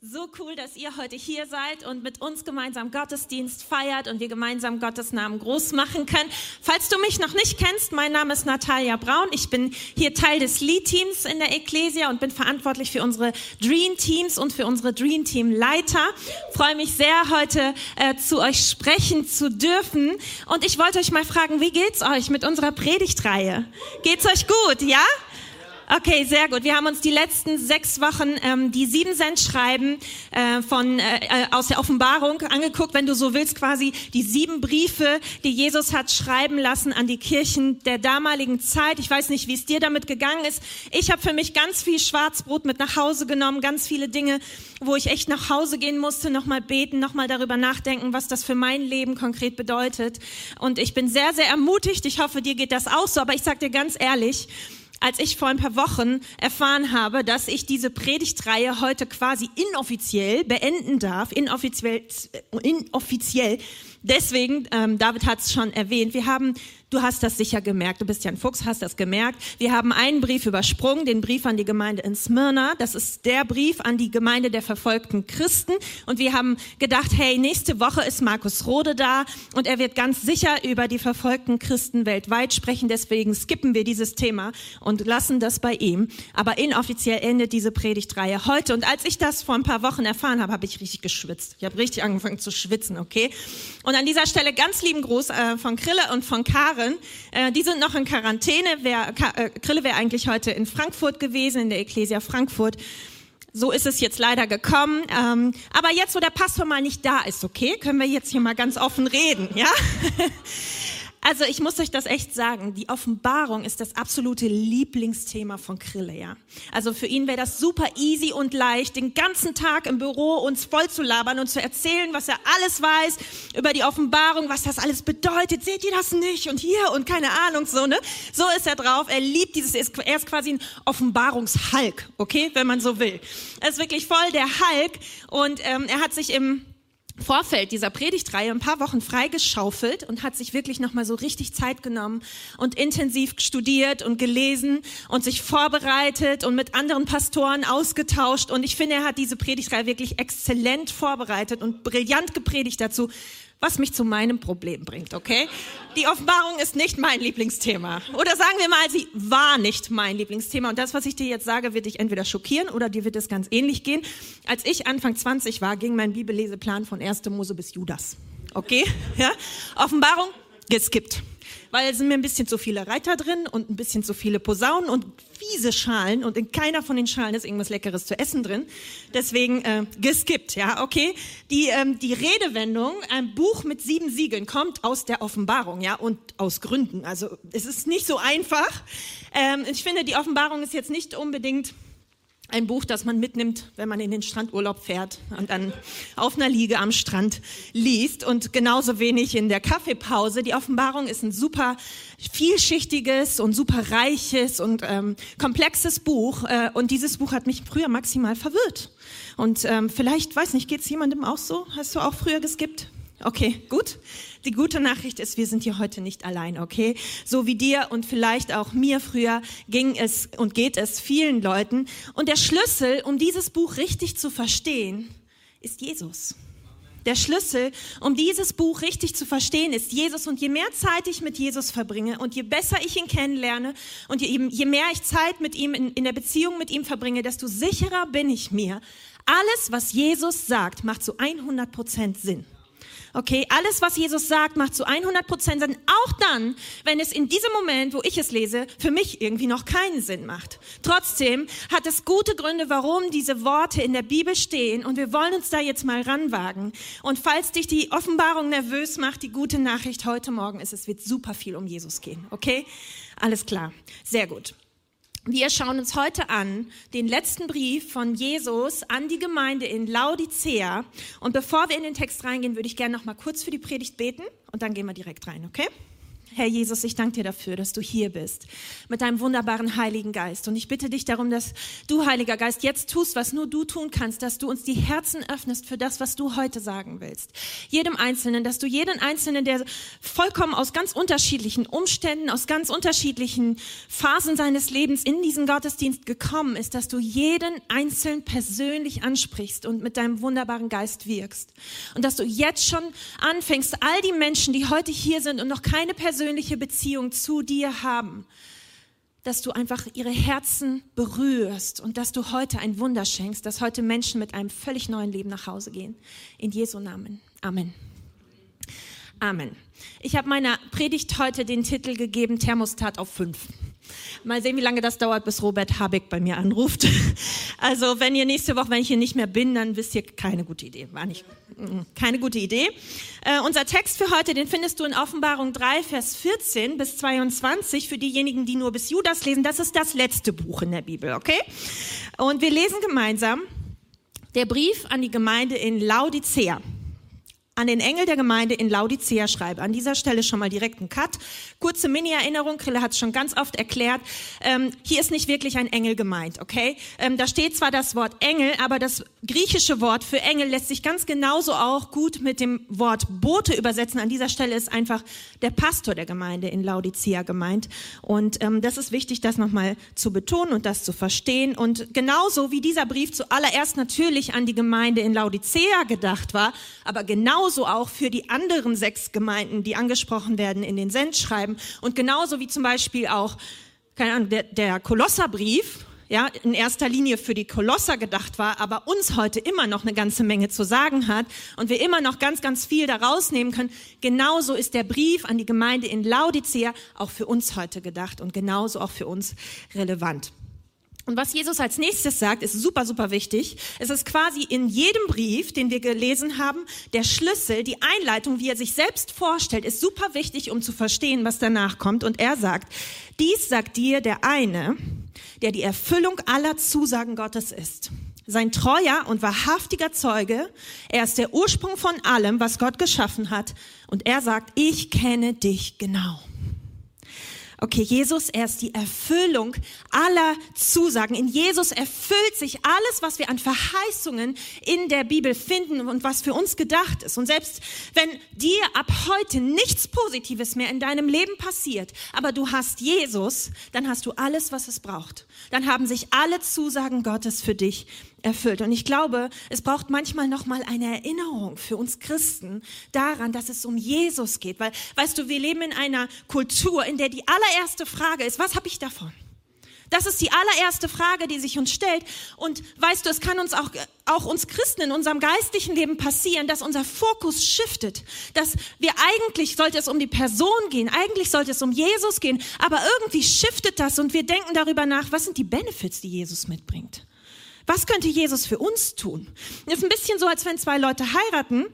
So cool, dass ihr heute hier seid und mit uns gemeinsam Gottesdienst feiert und wir gemeinsam Gottes Namen groß machen können. Falls du mich noch nicht kennst, mein Name ist Natalia Braun. Ich bin hier Teil des Lead-Teams in der Ecclesia und bin verantwortlich für unsere Dream-Teams und für unsere Dream-Team-Leiter. Freue mich sehr, heute äh, zu euch sprechen zu dürfen. Und ich wollte euch mal fragen, wie geht's euch mit unserer Predigtreihe? Geht's euch gut, ja? Okay, sehr gut. Wir haben uns die letzten sechs Wochen ähm, die sieben Cent Schreiben äh, von äh, äh, aus der Offenbarung angeguckt, wenn du so willst, quasi die sieben Briefe, die Jesus hat schreiben lassen an die Kirchen der damaligen Zeit. Ich weiß nicht, wie es dir damit gegangen ist. Ich habe für mich ganz viel Schwarzbrot mit nach Hause genommen, ganz viele Dinge, wo ich echt nach Hause gehen musste, nochmal beten, nochmal darüber nachdenken, was das für mein Leben konkret bedeutet. Und ich bin sehr, sehr ermutigt. Ich hoffe, dir geht das auch so. Aber ich sag dir ganz ehrlich, als ich vor ein paar Wochen erfahren habe, dass ich diese Predigtreihe heute quasi inoffiziell beenden darf, inoffiziell, inoffiziell. Deswegen, ähm, David hat es schon erwähnt, wir haben Du hast das sicher gemerkt. Du bist ja ein Fuchs, hast das gemerkt. Wir haben einen Brief übersprungen, den Brief an die Gemeinde in Smyrna. Das ist der Brief an die Gemeinde der verfolgten Christen. Und wir haben gedacht, hey, nächste Woche ist Markus Rode da und er wird ganz sicher über die verfolgten Christen weltweit sprechen. Deswegen skippen wir dieses Thema und lassen das bei ihm. Aber inoffiziell endet diese Predigtreihe heute. Und als ich das vor ein paar Wochen erfahren habe, habe ich richtig geschwitzt. Ich habe richtig angefangen zu schwitzen, okay? Und an dieser Stelle ganz lieben Gruß äh, von Krille und von Karen. Äh, die sind noch in Quarantäne. Wer, äh, Krille wäre eigentlich heute in Frankfurt gewesen, in der Ecclesia Frankfurt. So ist es jetzt leider gekommen. Ähm, aber jetzt, wo der Pastor mal nicht da ist, okay, können wir jetzt hier mal ganz offen reden, ja? Also ich muss euch das echt sagen, die Offenbarung ist das absolute Lieblingsthema von Krille, ja. Also für ihn wäre das super easy und leicht, den ganzen Tag im Büro uns voll zu labern und zu erzählen, was er alles weiß über die Offenbarung, was das alles bedeutet. Seht ihr das nicht? Und hier und keine Ahnung, so, ne? So ist er drauf. Er liebt dieses, er ist quasi ein Offenbarungshulk, okay, wenn man so will. Er ist wirklich voll der Hulk und ähm, er hat sich im Vorfeld dieser Predigtreihe ein paar Wochen freigeschaufelt und hat sich wirklich nochmal so richtig Zeit genommen und intensiv studiert und gelesen und sich vorbereitet und mit anderen Pastoren ausgetauscht. Und ich finde, er hat diese Predigtreihe wirklich exzellent vorbereitet und brillant gepredigt dazu, was mich zu meinem Problem bringt, okay? Die Offenbarung ist nicht mein Lieblingsthema. Oder sagen wir mal, sie war nicht mein Lieblingsthema. Und das, was ich dir jetzt sage, wird dich entweder schockieren oder dir wird es ganz ähnlich gehen. Als ich Anfang 20 war, ging mein Bibelleseplan von 1. Mose bis Judas. Okay? Ja? Offenbarung geskippt weil es sind mir ein bisschen zu viele Reiter drin und ein bisschen zu viele Posaunen und fiese Schalen und in keiner von den Schalen ist irgendwas Leckeres zu essen drin. Deswegen äh, geskippt, ja, okay. Die, ähm, die Redewendung, ein Buch mit sieben Siegeln, kommt aus der Offenbarung, ja, und aus Gründen. Also es ist nicht so einfach. Ähm, ich finde, die Offenbarung ist jetzt nicht unbedingt ein Buch, das man mitnimmt, wenn man in den Strandurlaub fährt und dann auf einer Liege am Strand liest und genauso wenig in der Kaffeepause. Die Offenbarung ist ein super vielschichtiges und super reiches und ähm, komplexes Buch äh, und dieses Buch hat mich früher maximal verwirrt. Und ähm, vielleicht, weiß nicht, geht's jemandem auch so? Hast du auch früher geskippt? Okay, gut. Die gute Nachricht ist, wir sind hier heute nicht allein, okay? So wie dir und vielleicht auch mir früher ging es und geht es vielen Leuten. Und der Schlüssel, um dieses Buch richtig zu verstehen, ist Jesus. Der Schlüssel, um dieses Buch richtig zu verstehen, ist Jesus. Und je mehr Zeit ich mit Jesus verbringe und je besser ich ihn kennenlerne und je, je mehr ich Zeit mit ihm in, in der Beziehung mit ihm verbringe, desto sicherer bin ich mir. Alles, was Jesus sagt, macht zu 100 Prozent Sinn. Okay, alles, was Jesus sagt, macht zu 100 Prozent Sinn, auch dann, wenn es in diesem Moment, wo ich es lese, für mich irgendwie noch keinen Sinn macht. Trotzdem hat es gute Gründe, warum diese Worte in der Bibel stehen und wir wollen uns da jetzt mal ranwagen. Und falls dich die Offenbarung nervös macht, die gute Nachricht heute Morgen ist, es wird super viel um Jesus gehen. Okay? Alles klar. Sehr gut. Wir schauen uns heute an den letzten Brief von Jesus an die Gemeinde in Laodicea. Und bevor wir in den Text reingehen, würde ich gerne noch mal kurz für die Predigt beten und dann gehen wir direkt rein, okay? Herr Jesus, ich danke dir dafür, dass du hier bist mit deinem wunderbaren Heiligen Geist. Und ich bitte dich darum, dass du, Heiliger Geist, jetzt tust, was nur du tun kannst, dass du uns die Herzen öffnest für das, was du heute sagen willst. Jedem Einzelnen, dass du jeden Einzelnen, der vollkommen aus ganz unterschiedlichen Umständen, aus ganz unterschiedlichen Phasen seines Lebens in diesen Gottesdienst gekommen ist, dass du jeden Einzelnen persönlich ansprichst und mit deinem wunderbaren Geist wirkst. Und dass du jetzt schon anfängst, all die Menschen, die heute hier sind und noch keine persönliche persönliche Beziehung zu dir haben, dass du einfach ihre Herzen berührst und dass du heute ein Wunder schenkst, dass heute Menschen mit einem völlig neuen Leben nach Hause gehen. In Jesu Namen. Amen. Amen. Ich habe meiner Predigt heute den Titel gegeben, Thermostat auf fünf. Mal sehen, wie lange das dauert, bis Robert Habeck bei mir anruft. Also, wenn ihr nächste Woche, wenn ich hier nicht mehr bin, dann wisst ihr, keine gute Idee. War nicht, mm, keine gute Idee. Äh, unser Text für heute, den findest du in Offenbarung 3, Vers 14 bis 22. Für diejenigen, die nur bis Judas lesen, das ist das letzte Buch in der Bibel, okay? Und wir lesen gemeinsam der Brief an die Gemeinde in Laodicea an den Engel der Gemeinde in Laodicea schreibe. An dieser Stelle schon mal direkt ein Cut. Kurze Mini-Erinnerung, Krille hat es schon ganz oft erklärt. Ähm, hier ist nicht wirklich ein Engel gemeint, okay? Ähm, da steht zwar das Wort Engel, aber das griechische Wort für Engel lässt sich ganz genauso auch gut mit dem Wort Bote übersetzen. An dieser Stelle ist einfach der Pastor der Gemeinde in Laodicea gemeint. Und ähm, das ist wichtig, das nochmal zu betonen und das zu verstehen. Und genauso wie dieser Brief zuallererst natürlich an die Gemeinde in Laodicea gedacht war, aber genauso genauso auch für die anderen sechs Gemeinden, die angesprochen werden in den Sendschreiben und genauso wie zum Beispiel auch, keine Ahnung, der, der Kolosserbrief, ja, in erster Linie für die Kolosser gedacht war, aber uns heute immer noch eine ganze Menge zu sagen hat und wir immer noch ganz, ganz viel daraus nehmen können. Genauso ist der Brief an die Gemeinde in Laodicea auch für uns heute gedacht und genauso auch für uns relevant. Und was Jesus als nächstes sagt, ist super, super wichtig. Es ist quasi in jedem Brief, den wir gelesen haben, der Schlüssel, die Einleitung, wie er sich selbst vorstellt, ist super wichtig, um zu verstehen, was danach kommt. Und er sagt, dies sagt dir der eine, der die Erfüllung aller Zusagen Gottes ist. Sein treuer und wahrhaftiger Zeuge. Er ist der Ursprung von allem, was Gott geschaffen hat. Und er sagt, ich kenne dich genau. Okay, Jesus, er ist die Erfüllung aller Zusagen. In Jesus erfüllt sich alles, was wir an Verheißungen in der Bibel finden und was für uns gedacht ist. Und selbst wenn dir ab heute nichts Positives mehr in deinem Leben passiert, aber du hast Jesus, dann hast du alles, was es braucht. Dann haben sich alle Zusagen Gottes für dich erfüllt. Und ich glaube, es braucht manchmal noch mal eine Erinnerung für uns Christen daran, dass es um Jesus geht. Weil, weißt du, wir leben in einer Kultur, in der die allererste Frage ist, was habe ich davon? Das ist die allererste Frage, die sich uns stellt. Und weißt du, es kann uns auch, auch uns Christen in unserem geistlichen Leben passieren, dass unser Fokus shiftet. Dass wir eigentlich sollte es um die Person gehen, eigentlich sollte es um Jesus gehen, aber irgendwie shiftet das und wir denken darüber nach, was sind die Benefits, die Jesus mitbringt? Was könnte Jesus für uns tun? Das ist ein bisschen so, als wenn zwei Leute heiraten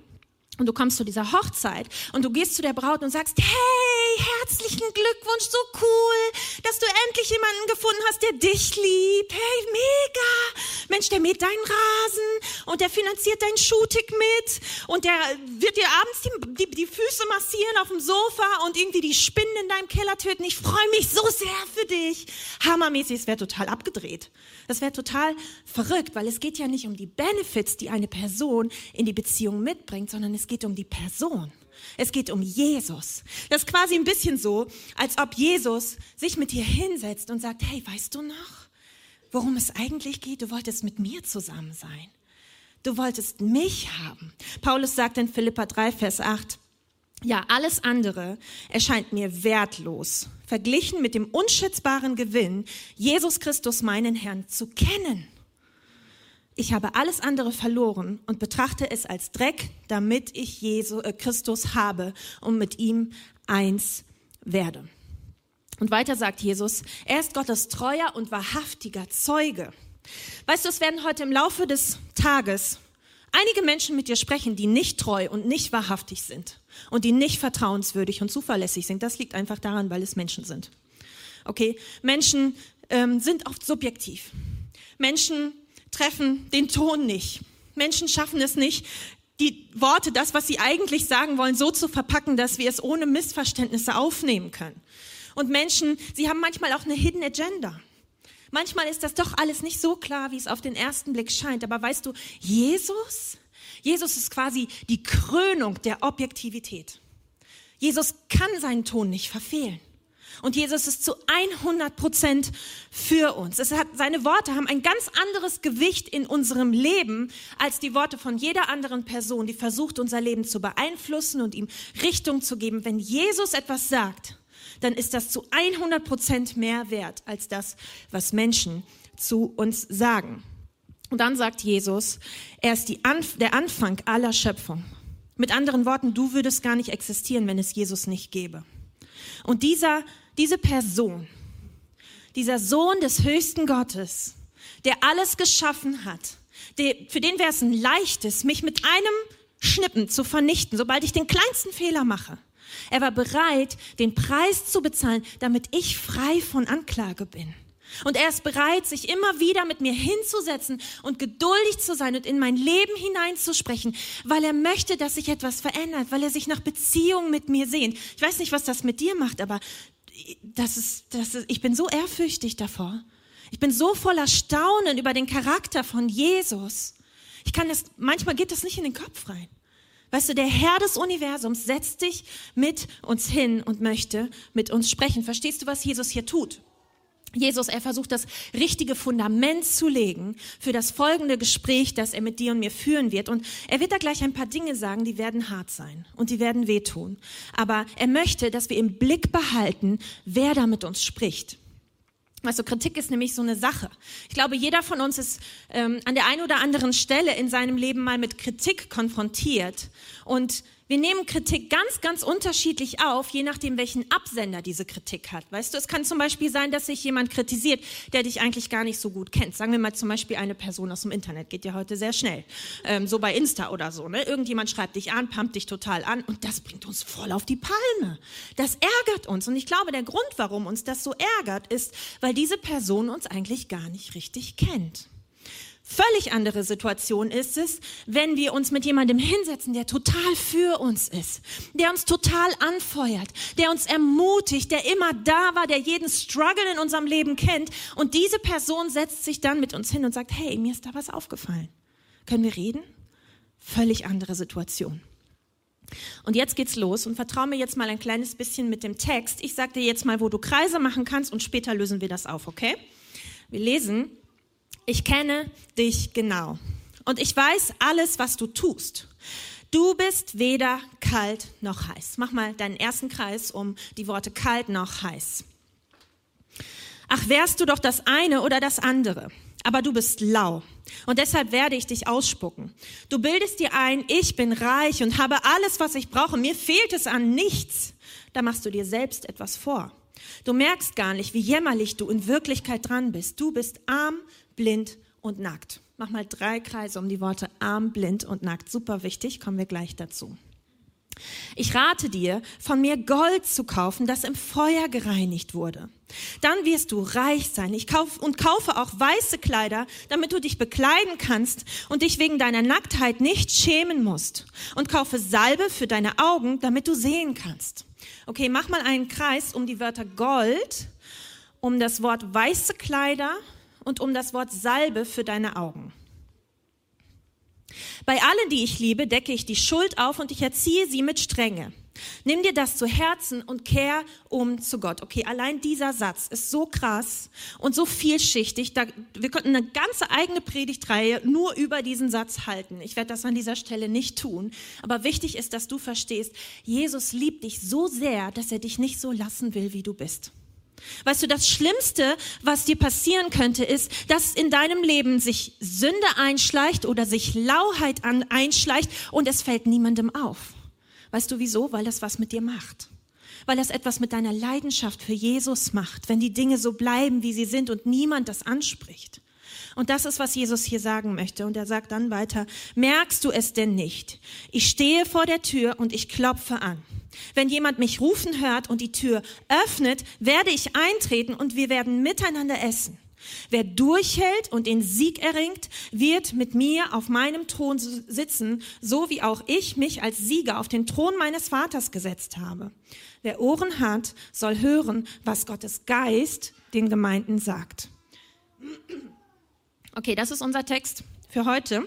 und du kommst zu dieser Hochzeit und du gehst zu der Braut und sagst, hey, herzlichen Glückwunsch, so cool, dass du endlich jemanden gefunden hast, der dich liebt. Hey, mega. Mensch, der mäht deinen Rasen und der finanziert deinen Schuhtick mit und der wird dir abends die, die, die Füße massieren auf dem Sofa und irgendwie die Spinnen in deinem Keller töten. Ich freue mich so sehr für dich. Hammermäßig, es wäre total abgedreht. Das wäre total verrückt, weil es geht ja nicht um die Benefits, die eine Person in die Beziehung mitbringt, sondern es geht um die Person. Es geht um Jesus. Das ist quasi ein bisschen so, als ob Jesus sich mit dir hinsetzt und sagt, hey, weißt du noch, worum es eigentlich geht? Du wolltest mit mir zusammen sein. Du wolltest mich haben. Paulus sagt in Philippa 3, Vers 8, ja, alles andere erscheint mir wertlos, verglichen mit dem unschätzbaren Gewinn, Jesus Christus, meinen Herrn, zu kennen. Ich habe alles andere verloren und betrachte es als Dreck, damit ich Jesu, äh, Christus habe und mit ihm eins werde. Und weiter sagt Jesus, er ist Gottes treuer und wahrhaftiger Zeuge. Weißt du, es werden heute im Laufe des Tages einige Menschen mit dir sprechen, die nicht treu und nicht wahrhaftig sind und die nicht vertrauenswürdig und zuverlässig sind. Das liegt einfach daran, weil es Menschen sind. Okay, Menschen ähm, sind oft subjektiv. Menschen treffen den Ton nicht. Menschen schaffen es nicht, die Worte, das, was sie eigentlich sagen wollen, so zu verpacken, dass wir es ohne Missverständnisse aufnehmen können. Und Menschen, sie haben manchmal auch eine Hidden Agenda. Manchmal ist das doch alles nicht so klar, wie es auf den ersten Blick scheint. Aber weißt du, Jesus, Jesus ist quasi die Krönung der Objektivität. Jesus kann seinen Ton nicht verfehlen. Und Jesus ist zu 100 Prozent für uns. Hat, seine Worte haben ein ganz anderes Gewicht in unserem Leben als die Worte von jeder anderen Person, die versucht, unser Leben zu beeinflussen und ihm Richtung zu geben. Wenn Jesus etwas sagt, dann ist das zu 100 Prozent mehr wert als das, was Menschen zu uns sagen. Und dann sagt Jesus, er ist Anf der Anfang aller Schöpfung. Mit anderen Worten, du würdest gar nicht existieren, wenn es Jesus nicht gäbe. Und dieser, diese Person, dieser Sohn des höchsten Gottes, der alles geschaffen hat, der, für den wäre es ein leichtes, mich mit einem Schnippen zu vernichten, sobald ich den kleinsten Fehler mache. Er war bereit, den Preis zu bezahlen, damit ich frei von Anklage bin. Und er ist bereit, sich immer wieder mit mir hinzusetzen und geduldig zu sein und in mein Leben hineinzusprechen, weil er möchte, dass sich etwas verändert, weil er sich nach Beziehungen mit mir sehnt. Ich weiß nicht, was das mit dir macht, aber das ist, das ist, ich bin so ehrfürchtig davor. Ich bin so voller Staunen über den Charakter von Jesus. Ich kann das, manchmal geht das nicht in den Kopf rein. Weißt du, der Herr des Universums setzt dich mit uns hin und möchte mit uns sprechen. Verstehst du, was Jesus hier tut? Jesus, er versucht das richtige Fundament zu legen für das folgende Gespräch, das er mit dir und mir führen wird. Und er wird da gleich ein paar Dinge sagen, die werden hart sein und die werden wehtun. Aber er möchte, dass wir im Blick behalten, wer da mit uns spricht. Also Kritik ist nämlich so eine Sache. Ich glaube, jeder von uns ist ähm, an der einen oder anderen Stelle in seinem Leben mal mit Kritik konfrontiert. Und wir nehmen Kritik ganz, ganz unterschiedlich auf, je nachdem, welchen Absender diese Kritik hat. Weißt du, es kann zum Beispiel sein, dass sich jemand kritisiert, der dich eigentlich gar nicht so gut kennt. Sagen wir mal zum Beispiel eine Person aus dem Internet, geht ja heute sehr schnell. Ähm, so bei Insta oder so. Ne? Irgendjemand schreibt dich an, pumpt dich total an und das bringt uns voll auf die Palme. Das ärgert uns. Und ich glaube, der Grund, warum uns das so ärgert, ist, weil diese Person uns eigentlich gar nicht richtig kennt. Völlig andere Situation ist es, wenn wir uns mit jemandem hinsetzen, der total für uns ist, der uns total anfeuert, der uns ermutigt, der immer da war, der jeden Struggle in unserem Leben kennt. Und diese Person setzt sich dann mit uns hin und sagt, hey, mir ist da was aufgefallen. Können wir reden? Völlig andere Situation. Und jetzt geht's los und vertraue mir jetzt mal ein kleines bisschen mit dem Text. Ich sage dir jetzt mal, wo du Kreise machen kannst und später lösen wir das auf, okay? Wir lesen ich kenne dich genau und ich weiß alles, was du tust. Du bist weder kalt noch heiß. Mach mal deinen ersten Kreis um die Worte kalt noch heiß. Ach, wärst du doch das eine oder das andere. Aber du bist lau. Und deshalb werde ich dich ausspucken. Du bildest dir ein, ich bin reich und habe alles, was ich brauche. Mir fehlt es an nichts. Da machst du dir selbst etwas vor. Du merkst gar nicht, wie jämmerlich du in Wirklichkeit dran bist. Du bist arm, blind und nackt. Mach mal drei Kreise um die Worte arm, blind und nackt. Super wichtig, kommen wir gleich dazu. Ich rate dir, von mir Gold zu kaufen, das im Feuer gereinigt wurde. Dann wirst du reich sein. Ich kauf und kaufe auch weiße Kleider, damit du dich bekleiden kannst und dich wegen deiner Nacktheit nicht schämen musst. Und kaufe Salbe für deine Augen, damit du sehen kannst. Okay, mach mal einen Kreis um die Wörter Gold, um das Wort weiße Kleider und um das Wort Salbe für deine Augen. Bei allen, die ich liebe, decke ich die Schuld auf und ich erziehe sie mit Strenge. Nimm dir das zu Herzen und kehr um zu Gott. Okay, allein dieser Satz ist so krass und so vielschichtig. Da, wir könnten eine ganze eigene Predigtreihe nur über diesen Satz halten. Ich werde das an dieser Stelle nicht tun. Aber wichtig ist, dass du verstehst, Jesus liebt dich so sehr, dass er dich nicht so lassen will, wie du bist. Weißt du, das Schlimmste, was dir passieren könnte, ist, dass in deinem Leben sich Sünde einschleicht oder sich Lauheit einschleicht und es fällt niemandem auf. Weißt du wieso? Weil das was mit dir macht. Weil das etwas mit deiner Leidenschaft für Jesus macht, wenn die Dinge so bleiben, wie sie sind und niemand das anspricht. Und das ist, was Jesus hier sagen möchte. Und er sagt dann weiter, merkst du es denn nicht? Ich stehe vor der Tür und ich klopfe an. Wenn jemand mich rufen hört und die Tür öffnet, werde ich eintreten und wir werden miteinander essen. Wer durchhält und den Sieg erringt, wird mit mir auf meinem Thron sitzen, so wie auch ich mich als Sieger auf den Thron meines Vaters gesetzt habe. Wer Ohren hat, soll hören, was Gottes Geist den Gemeinden sagt. Okay, das ist unser Text für heute.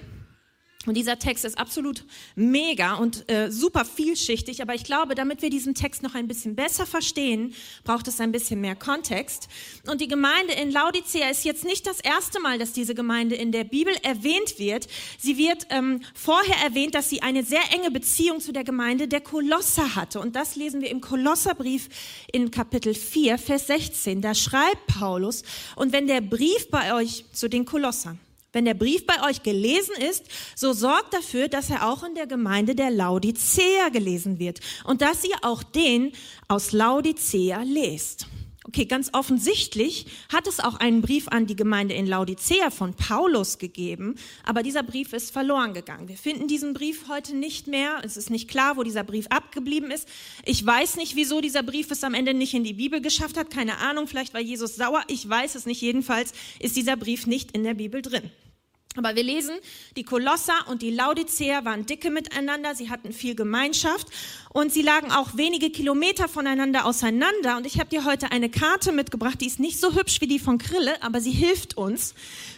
Und dieser Text ist absolut mega und äh, super vielschichtig, aber ich glaube, damit wir diesen Text noch ein bisschen besser verstehen, braucht es ein bisschen mehr Kontext. Und die Gemeinde in Laodicea ist jetzt nicht das erste Mal, dass diese Gemeinde in der Bibel erwähnt wird. Sie wird ähm, vorher erwähnt, dass sie eine sehr enge Beziehung zu der Gemeinde der Kolosser hatte. Und das lesen wir im Kolosserbrief in Kapitel 4, Vers 16. Da schreibt Paulus, und wenn der Brief bei euch zu den Kolossern, wenn der Brief bei euch gelesen ist, so sorgt dafür, dass er auch in der Gemeinde der Laodicea gelesen wird und dass ihr auch den aus Laodicea lest. Okay, ganz offensichtlich hat es auch einen Brief an die Gemeinde in Laodicea von Paulus gegeben, aber dieser Brief ist verloren gegangen. Wir finden diesen Brief heute nicht mehr. Es ist nicht klar, wo dieser Brief abgeblieben ist. Ich weiß nicht, wieso dieser Brief es am Ende nicht in die Bibel geschafft hat. Keine Ahnung, vielleicht war Jesus sauer. Ich weiß es nicht. Jedenfalls ist dieser Brief nicht in der Bibel drin. Aber wir lesen, die Kolosser und die Laodicea waren dicke miteinander, sie hatten viel Gemeinschaft und sie lagen auch wenige Kilometer voneinander auseinander. Und ich habe dir heute eine Karte mitgebracht, die ist nicht so hübsch wie die von Krille, aber sie hilft uns.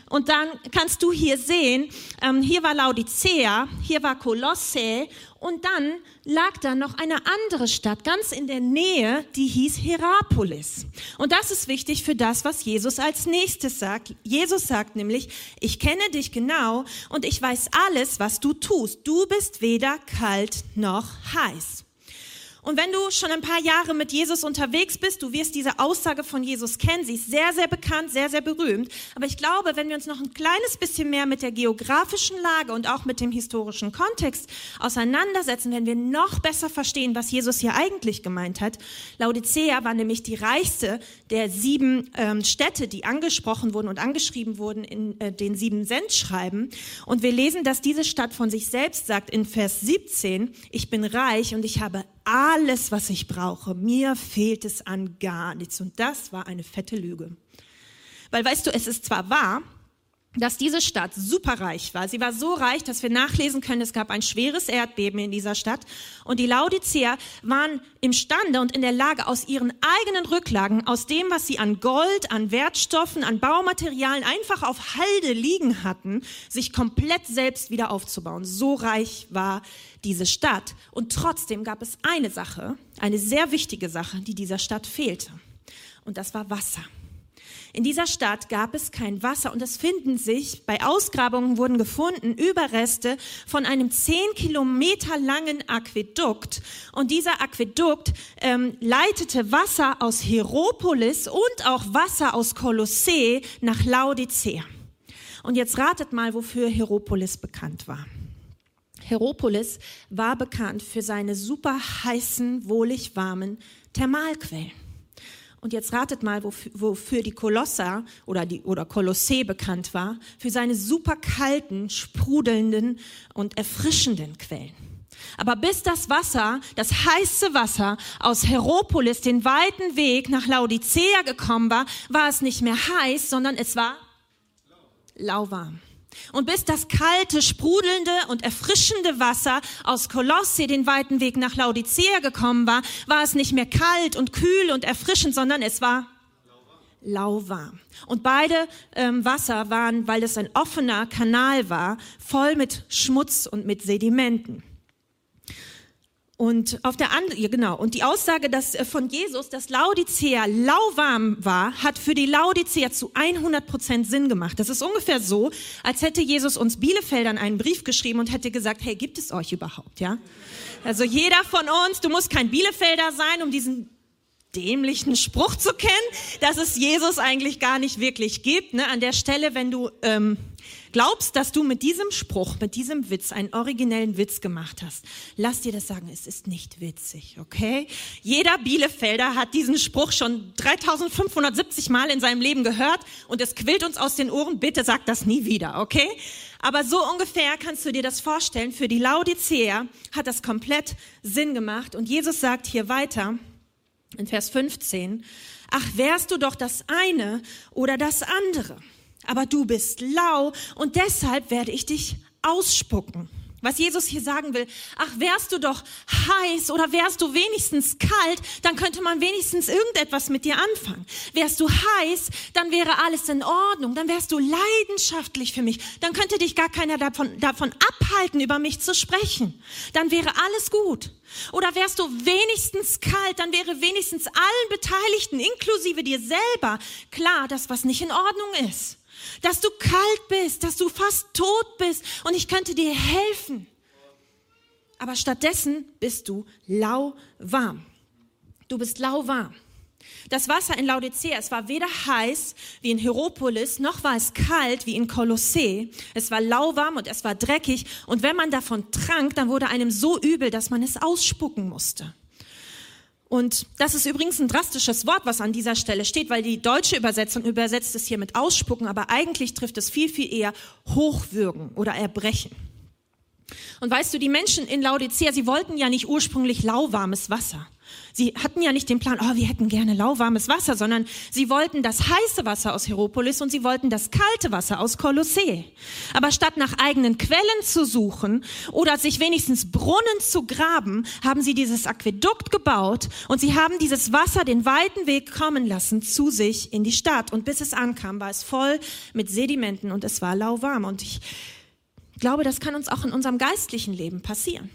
Und dann kannst du hier sehen, ähm, hier war Laodicea, hier war Kolosse und dann lag da noch eine andere Stadt ganz in der Nähe, die hieß Hierapolis. Und das ist wichtig für das, was Jesus als nächstes sagt. Jesus sagt nämlich, ich kenne dich genau und ich weiß alles, was du tust. Du bist weder kalt noch heiß. Und wenn du schon ein paar Jahre mit Jesus unterwegs bist, du wirst diese Aussage von Jesus kennen. Sie ist sehr, sehr bekannt, sehr, sehr berühmt. Aber ich glaube, wenn wir uns noch ein kleines bisschen mehr mit der geografischen Lage und auch mit dem historischen Kontext auseinandersetzen, werden wir noch besser verstehen, was Jesus hier eigentlich gemeint hat. Laodicea war nämlich die reichste der sieben ähm, Städte, die angesprochen wurden und angeschrieben wurden in äh, den sieben Sendschreiben. Und wir lesen, dass diese Stadt von sich selbst sagt in Vers 17, ich bin reich und ich habe alles, was ich brauche. Mir fehlt es an gar nichts. Und das war eine fette Lüge. Weil weißt du, es ist zwar wahr, dass diese Stadt superreich war. Sie war so reich, dass wir nachlesen können, es gab ein schweres Erdbeben in dieser Stadt. Und die Laodiceer waren imstande und in der Lage, aus ihren eigenen Rücklagen, aus dem, was sie an Gold, an Wertstoffen, an Baumaterialien einfach auf Halde liegen hatten, sich komplett selbst wieder aufzubauen. So reich war diese Stadt. Und trotzdem gab es eine Sache, eine sehr wichtige Sache, die dieser Stadt fehlte. Und das war Wasser. In dieser Stadt gab es kein Wasser und es finden sich, bei Ausgrabungen wurden gefunden Überreste von einem zehn Kilometer langen Aquädukt. Und dieser Aquädukt ähm, leitete Wasser aus Hieropolis und auch Wasser aus Kolossee nach Laodicea. Und jetzt ratet mal, wofür Hieropolis bekannt war. Hieropolis war bekannt für seine super heißen, wohlig warmen Thermalquellen. Und jetzt ratet mal, wofür, die Kolosser oder, die, oder Kolossee bekannt war, für seine super kalten, sprudelnden und erfrischenden Quellen. Aber bis das Wasser, das heiße Wasser aus Heropolis den weiten Weg nach Laodicea gekommen war, war es nicht mehr heiß, sondern es war lauwarm. Und bis das kalte, sprudelnde und erfrischende Wasser aus Kolosse den weiten Weg nach Laodicea gekommen war, war es nicht mehr kalt und kühl und erfrischend, sondern es war lauwarm. Und beide ähm, Wasser waren, weil es ein offener Kanal war, voll mit Schmutz und mit Sedimenten. Und auf der anderen, ja genau, und die Aussage dass, äh, von Jesus, dass Laodicea lauwarm war, hat für die Laodicea zu 100 Prozent Sinn gemacht. Das ist ungefähr so, als hätte Jesus uns Bielefeldern einen Brief geschrieben und hätte gesagt, hey, gibt es euch überhaupt, ja? Also jeder von uns, du musst kein Bielefelder sein, um diesen dämlichen Spruch zu kennen, dass es Jesus eigentlich gar nicht wirklich gibt. Ne? An der Stelle, wenn du ähm, glaubst, dass du mit diesem Spruch, mit diesem Witz einen originellen Witz gemacht hast, lass dir das sagen, es ist nicht witzig, okay? Jeder Bielefelder hat diesen Spruch schon 3570 Mal in seinem Leben gehört und es quillt uns aus den Ohren, bitte sag das nie wieder, okay? Aber so ungefähr kannst du dir das vorstellen. Für die Laodicea hat das komplett Sinn gemacht und Jesus sagt hier weiter, In Vers 15, ach wärst du doch das eine oder das andere, aber du bist lau und deshalb werde ich dich ausspucken. Was Jesus hier sagen will, ach, wärst du doch heiß oder wärst du wenigstens kalt, dann könnte man wenigstens irgendetwas mit dir anfangen. Wärst du heiß, dann wäre alles in Ordnung, dann wärst du leidenschaftlich für mich, dann könnte dich gar keiner davon, davon abhalten, über mich zu sprechen. Dann wäre alles gut. Oder wärst du wenigstens kalt, dann wäre wenigstens allen Beteiligten, inklusive dir selber, klar, dass was nicht in Ordnung ist dass du kalt bist, dass du fast tot bist und ich könnte dir helfen. Aber stattdessen bist du lauwarm. Du bist lauwarm. Das Wasser in Laodicea, es war weder heiß wie in Hieropolis, noch war es kalt wie in Kolossee. Es war lauwarm und es war dreckig. Und wenn man davon trank, dann wurde einem so übel, dass man es ausspucken musste. Und das ist übrigens ein drastisches Wort, was an dieser Stelle steht, weil die deutsche Übersetzung übersetzt es hier mit ausspucken, aber eigentlich trifft es viel, viel eher hochwürgen oder erbrechen. Und weißt du, die Menschen in Laodicea, sie wollten ja nicht ursprünglich lauwarmes Wasser. Sie hatten ja nicht den Plan, oh, wir hätten gerne lauwarmes Wasser, sondern sie wollten das heiße Wasser aus Hieropolis und sie wollten das kalte Wasser aus Kolossee. Aber statt nach eigenen Quellen zu suchen oder sich wenigstens Brunnen zu graben, haben sie dieses Aquädukt gebaut und sie haben dieses Wasser den weiten Weg kommen lassen zu sich in die Stadt. Und bis es ankam, war es voll mit Sedimenten und es war lauwarm. Und ich glaube, das kann uns auch in unserem geistlichen Leben passieren.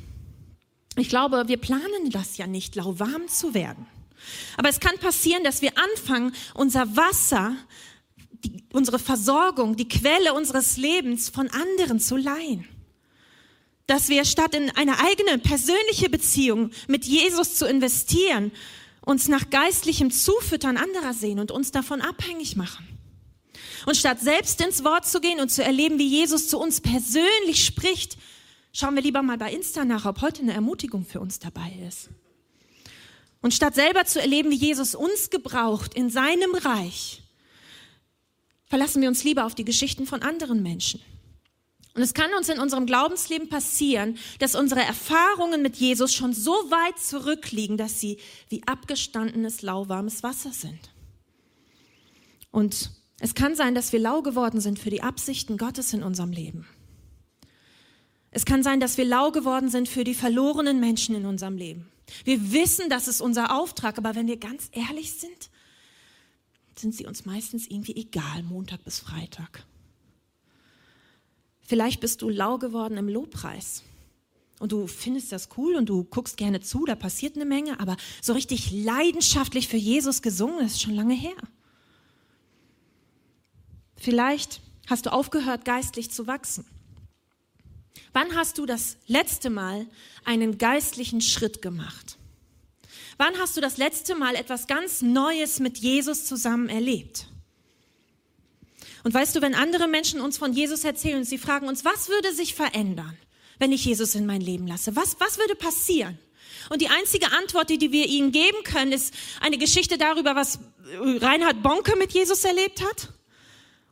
Ich glaube, wir planen das ja nicht, lauwarm zu werden. Aber es kann passieren, dass wir anfangen, unser Wasser, die, unsere Versorgung, die Quelle unseres Lebens von anderen zu leihen. Dass wir statt in eine eigene persönliche Beziehung mit Jesus zu investieren, uns nach geistlichem Zufüttern anderer sehen und uns davon abhängig machen. Und statt selbst ins Wort zu gehen und zu erleben, wie Jesus zu uns persönlich spricht, Schauen wir lieber mal bei Insta nach, ob heute eine Ermutigung für uns dabei ist. Und statt selber zu erleben, wie Jesus uns gebraucht in seinem Reich, verlassen wir uns lieber auf die Geschichten von anderen Menschen. Und es kann uns in unserem Glaubensleben passieren, dass unsere Erfahrungen mit Jesus schon so weit zurückliegen, dass sie wie abgestandenes, lauwarmes Wasser sind. Und es kann sein, dass wir lau geworden sind für die Absichten Gottes in unserem Leben. Es kann sein, dass wir lau geworden sind für die verlorenen Menschen in unserem Leben. Wir wissen, das ist unser Auftrag, aber wenn wir ganz ehrlich sind, sind sie uns meistens irgendwie egal, Montag bis Freitag. Vielleicht bist du lau geworden im Lobpreis und du findest das cool und du guckst gerne zu, da passiert eine Menge, aber so richtig leidenschaftlich für Jesus gesungen ist schon lange her. Vielleicht hast du aufgehört, geistlich zu wachsen. Wann hast du das letzte Mal einen geistlichen Schritt gemacht? Wann hast du das letzte Mal etwas ganz Neues mit Jesus zusammen erlebt? Und weißt du, wenn andere Menschen uns von Jesus erzählen und sie fragen uns, was würde sich verändern, wenn ich Jesus in mein Leben lasse? Was, was würde passieren? Und die einzige Antwort, die, wir ihnen geben können, ist eine Geschichte darüber, was Reinhard Bonke mit Jesus erlebt hat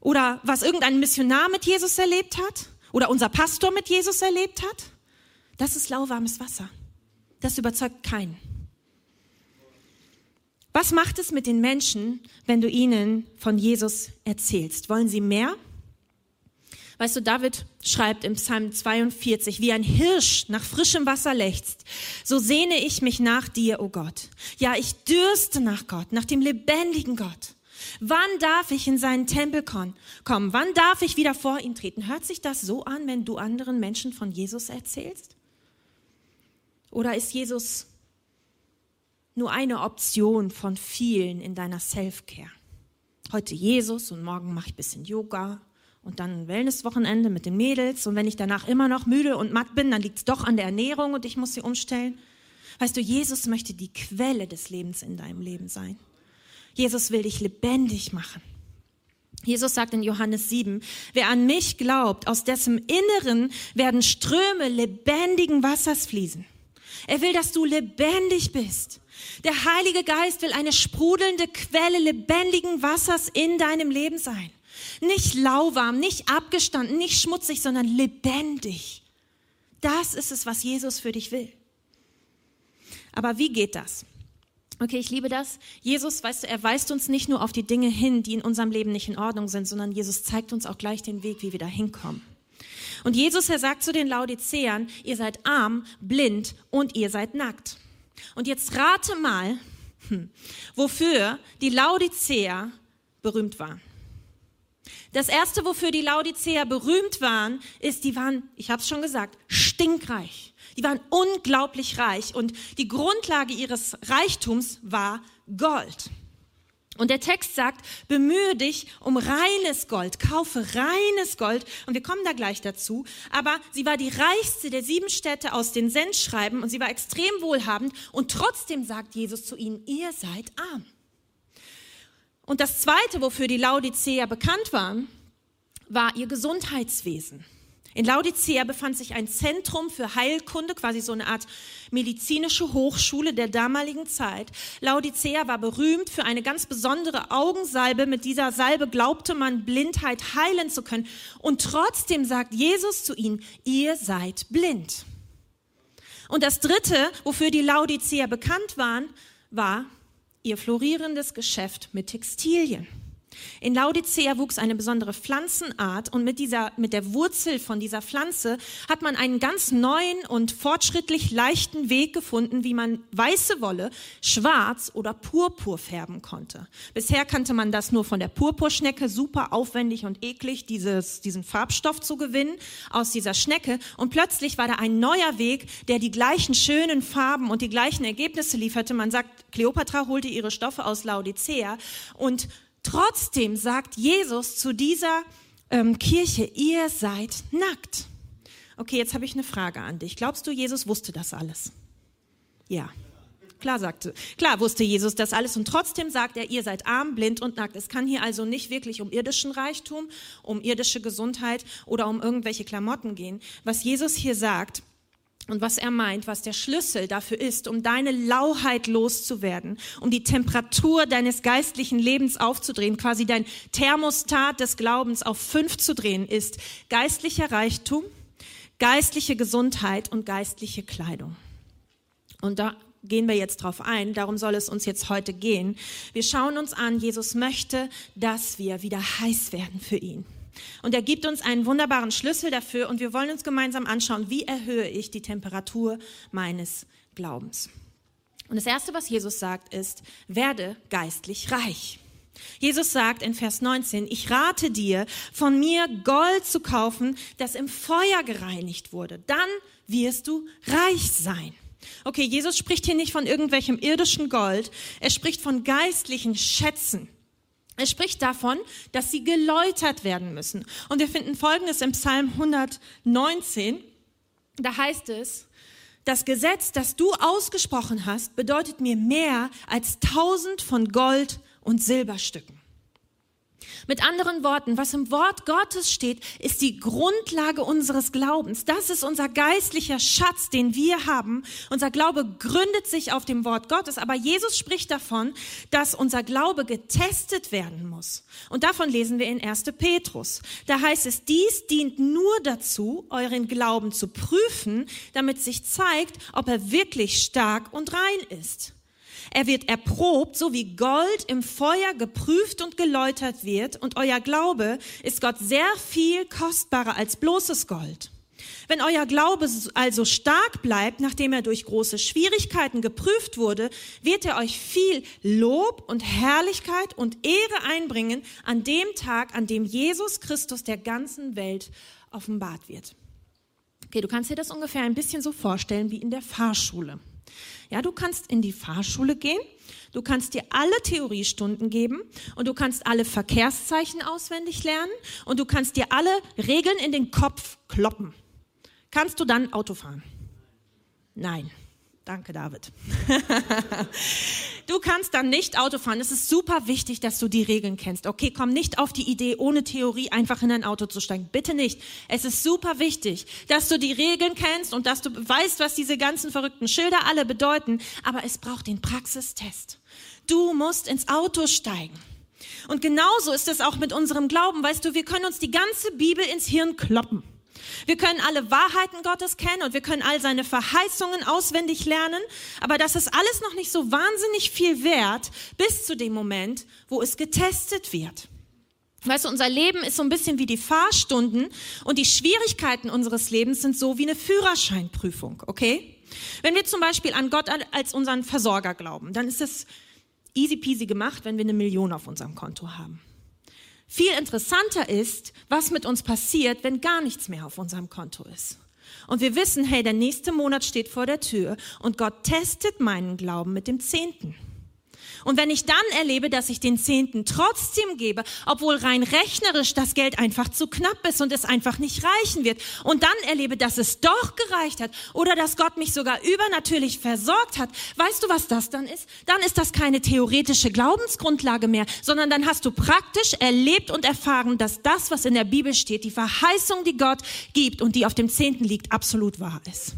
oder was irgendein Missionar mit Jesus erlebt hat oder unser Pastor mit Jesus erlebt hat, das ist lauwarmes Wasser. Das überzeugt keinen. Was macht es mit den Menschen, wenn du ihnen von Jesus erzählst? Wollen sie mehr? Weißt du, David schreibt im Psalm 42, wie ein Hirsch nach frischem Wasser lechzt, so sehne ich mich nach dir, o oh Gott. Ja, ich dürste nach Gott, nach dem lebendigen Gott. Wann darf ich in seinen Tempel kommen? Wann darf ich wieder vor ihn treten? Hört sich das so an, wenn du anderen Menschen von Jesus erzählst? Oder ist Jesus nur eine Option von vielen in deiner Self-Care? Heute Jesus und morgen mache ich ein bisschen Yoga und dann ein Wellnesswochenende mit den Mädels und wenn ich danach immer noch müde und matt bin, dann liegt es doch an der Ernährung und ich muss sie umstellen. Weißt du, Jesus möchte die Quelle des Lebens in deinem Leben sein. Jesus will dich lebendig machen. Jesus sagt in Johannes 7, wer an mich glaubt, aus dessen Inneren werden Ströme lebendigen Wassers fließen. Er will, dass du lebendig bist. Der Heilige Geist will eine sprudelnde Quelle lebendigen Wassers in deinem Leben sein. Nicht lauwarm, nicht abgestanden, nicht schmutzig, sondern lebendig. Das ist es, was Jesus für dich will. Aber wie geht das? Okay, ich liebe das. Jesus, weißt du, er weist uns nicht nur auf die Dinge hin, die in unserem Leben nicht in Ordnung sind, sondern Jesus zeigt uns auch gleich den Weg, wie wir da hinkommen. Und Jesus, er sagt zu den Laodiceern, ihr seid arm, blind und ihr seid nackt. Und jetzt rate mal, hm, wofür die Laodiceer berühmt waren. Das erste, wofür die Laodiceer berühmt waren, ist, die waren, ich habe es schon gesagt, stinkreich. Die waren unglaublich reich und die Grundlage ihres Reichtums war Gold. Und der Text sagt, bemühe dich um reines Gold, kaufe reines Gold. Und wir kommen da gleich dazu. Aber sie war die reichste der sieben Städte aus den Sendschreiben und sie war extrem wohlhabend. Und trotzdem sagt Jesus zu ihnen, ihr seid arm. Und das Zweite, wofür die Laodiceer bekannt waren, war ihr Gesundheitswesen. In Laodicea befand sich ein Zentrum für Heilkunde, quasi so eine Art medizinische Hochschule der damaligen Zeit. Laodicea war berühmt für eine ganz besondere Augensalbe. Mit dieser Salbe glaubte man, Blindheit heilen zu können. Und trotzdem sagt Jesus zu ihnen, ihr seid blind. Und das Dritte, wofür die Laodicea bekannt waren, war ihr florierendes Geschäft mit Textilien. In Laodicea wuchs eine besondere Pflanzenart und mit dieser, mit der Wurzel von dieser Pflanze hat man einen ganz neuen und fortschrittlich leichten Weg gefunden, wie man weiße Wolle schwarz oder purpur färben konnte. Bisher kannte man das nur von der Purpurschnecke, super aufwendig und eklig, dieses, diesen Farbstoff zu gewinnen aus dieser Schnecke. Und plötzlich war da ein neuer Weg, der die gleichen schönen Farben und die gleichen Ergebnisse lieferte. Man sagt, Kleopatra holte ihre Stoffe aus Laodicea und Trotzdem sagt Jesus zu dieser ähm, Kirche, ihr seid nackt. Okay, jetzt habe ich eine Frage an dich. Glaubst du, Jesus wusste das alles? Ja. Klar sagte, klar wusste Jesus das alles und trotzdem sagt er, ihr seid arm, blind und nackt. Es kann hier also nicht wirklich um irdischen Reichtum, um irdische Gesundheit oder um irgendwelche Klamotten gehen. Was Jesus hier sagt, und was er meint, was der Schlüssel dafür ist, um deine Lauheit loszuwerden, um die Temperatur deines geistlichen Lebens aufzudrehen, quasi dein Thermostat des Glaubens auf fünf zu drehen, ist geistlicher Reichtum, geistliche Gesundheit und geistliche Kleidung. Und da gehen wir jetzt drauf ein, darum soll es uns jetzt heute gehen. Wir schauen uns an, Jesus möchte, dass wir wieder heiß werden für ihn. Und er gibt uns einen wunderbaren Schlüssel dafür und wir wollen uns gemeinsam anschauen, wie erhöhe ich die Temperatur meines Glaubens. Und das Erste, was Jesus sagt, ist, werde geistlich reich. Jesus sagt in Vers 19, ich rate dir, von mir Gold zu kaufen, das im Feuer gereinigt wurde. Dann wirst du reich sein. Okay, Jesus spricht hier nicht von irgendwelchem irdischen Gold, er spricht von geistlichen Schätzen. Er spricht davon, dass sie geläutert werden müssen. Und wir finden Folgendes im Psalm 119. Da heißt es, das Gesetz, das du ausgesprochen hast, bedeutet mir mehr als tausend von Gold und Silberstücken. Mit anderen Worten, was im Wort Gottes steht, ist die Grundlage unseres Glaubens. Das ist unser geistlicher Schatz, den wir haben. Unser Glaube gründet sich auf dem Wort Gottes, aber Jesus spricht davon, dass unser Glaube getestet werden muss. Und davon lesen wir in 1. Petrus. Da heißt es, dies dient nur dazu, euren Glauben zu prüfen, damit sich zeigt, ob er wirklich stark und rein ist. Er wird erprobt, so wie Gold im Feuer geprüft und geläutert wird. Und euer Glaube ist Gott sehr viel kostbarer als bloßes Gold. Wenn euer Glaube also stark bleibt, nachdem er durch große Schwierigkeiten geprüft wurde, wird er euch viel Lob und Herrlichkeit und Ehre einbringen an dem Tag, an dem Jesus Christus der ganzen Welt offenbart wird. Okay, du kannst dir das ungefähr ein bisschen so vorstellen wie in der Fahrschule. Ja, du kannst in die Fahrschule gehen, du kannst dir alle Theoriestunden geben und du kannst alle Verkehrszeichen auswendig lernen und du kannst dir alle Regeln in den Kopf kloppen. Kannst du dann Auto fahren? Nein. Danke, David. du kannst dann nicht Auto fahren. Es ist super wichtig, dass du die Regeln kennst. Okay, komm nicht auf die Idee, ohne Theorie einfach in ein Auto zu steigen. Bitte nicht. Es ist super wichtig, dass du die Regeln kennst und dass du weißt, was diese ganzen verrückten Schilder alle bedeuten. Aber es braucht den Praxistest. Du musst ins Auto steigen. Und genauso ist es auch mit unserem Glauben. Weißt du, wir können uns die ganze Bibel ins Hirn kloppen. Wir können alle Wahrheiten Gottes kennen und wir können all seine Verheißungen auswendig lernen, aber das ist alles noch nicht so wahnsinnig viel wert bis zu dem Moment, wo es getestet wird. Weißt du, unser Leben ist so ein bisschen wie die Fahrstunden und die Schwierigkeiten unseres Lebens sind so wie eine Führerscheinprüfung, okay? Wenn wir zum Beispiel an Gott als unseren Versorger glauben, dann ist es easy peasy gemacht, wenn wir eine Million auf unserem Konto haben. Viel interessanter ist, was mit uns passiert, wenn gar nichts mehr auf unserem Konto ist. Und wir wissen, hey, der nächste Monat steht vor der Tür und Gott testet meinen Glauben mit dem Zehnten. Und wenn ich dann erlebe, dass ich den Zehnten trotzdem gebe, obwohl rein rechnerisch das Geld einfach zu knapp ist und es einfach nicht reichen wird, und dann erlebe, dass es doch gereicht hat oder dass Gott mich sogar übernatürlich versorgt hat, weißt du, was das dann ist? Dann ist das keine theoretische Glaubensgrundlage mehr, sondern dann hast du praktisch erlebt und erfahren, dass das, was in der Bibel steht, die Verheißung, die Gott gibt und die auf dem Zehnten liegt, absolut wahr ist.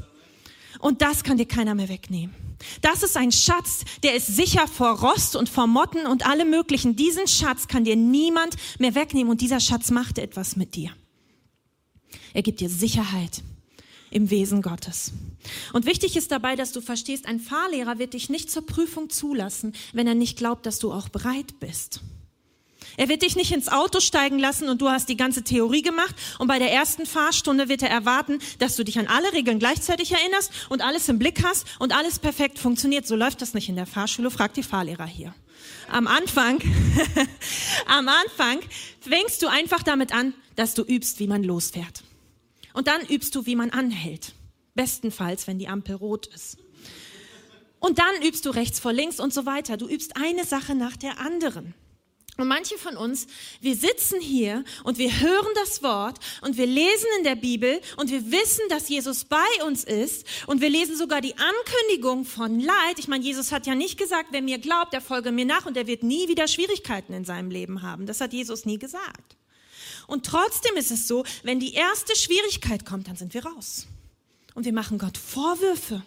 Und das kann dir keiner mehr wegnehmen. Das ist ein Schatz, der ist sicher vor Rost und vor Motten und allem Möglichen. Diesen Schatz kann dir niemand mehr wegnehmen und dieser Schatz macht etwas mit dir. Er gibt dir Sicherheit im Wesen Gottes. Und wichtig ist dabei, dass du verstehst, ein Fahrlehrer wird dich nicht zur Prüfung zulassen, wenn er nicht glaubt, dass du auch bereit bist. Er wird dich nicht ins Auto steigen lassen und du hast die ganze Theorie gemacht und bei der ersten Fahrstunde wird er erwarten, dass du dich an alle Regeln gleichzeitig erinnerst und alles im Blick hast und alles perfekt funktioniert. So läuft das nicht in der Fahrschule, fragt die Fahrlehrer hier. Am Anfang, am Anfang fängst du einfach damit an, dass du übst, wie man losfährt. Und dann übst du, wie man anhält. Bestenfalls, wenn die Ampel rot ist. Und dann übst du rechts vor links und so weiter. Du übst eine Sache nach der anderen. Und manche von uns, wir sitzen hier und wir hören das Wort und wir lesen in der Bibel und wir wissen, dass Jesus bei uns ist und wir lesen sogar die Ankündigung von Leid. Ich meine, Jesus hat ja nicht gesagt, wer mir glaubt, der folge mir nach und der wird nie wieder Schwierigkeiten in seinem Leben haben. Das hat Jesus nie gesagt. Und trotzdem ist es so, wenn die erste Schwierigkeit kommt, dann sind wir raus. Und wir machen Gott Vorwürfe,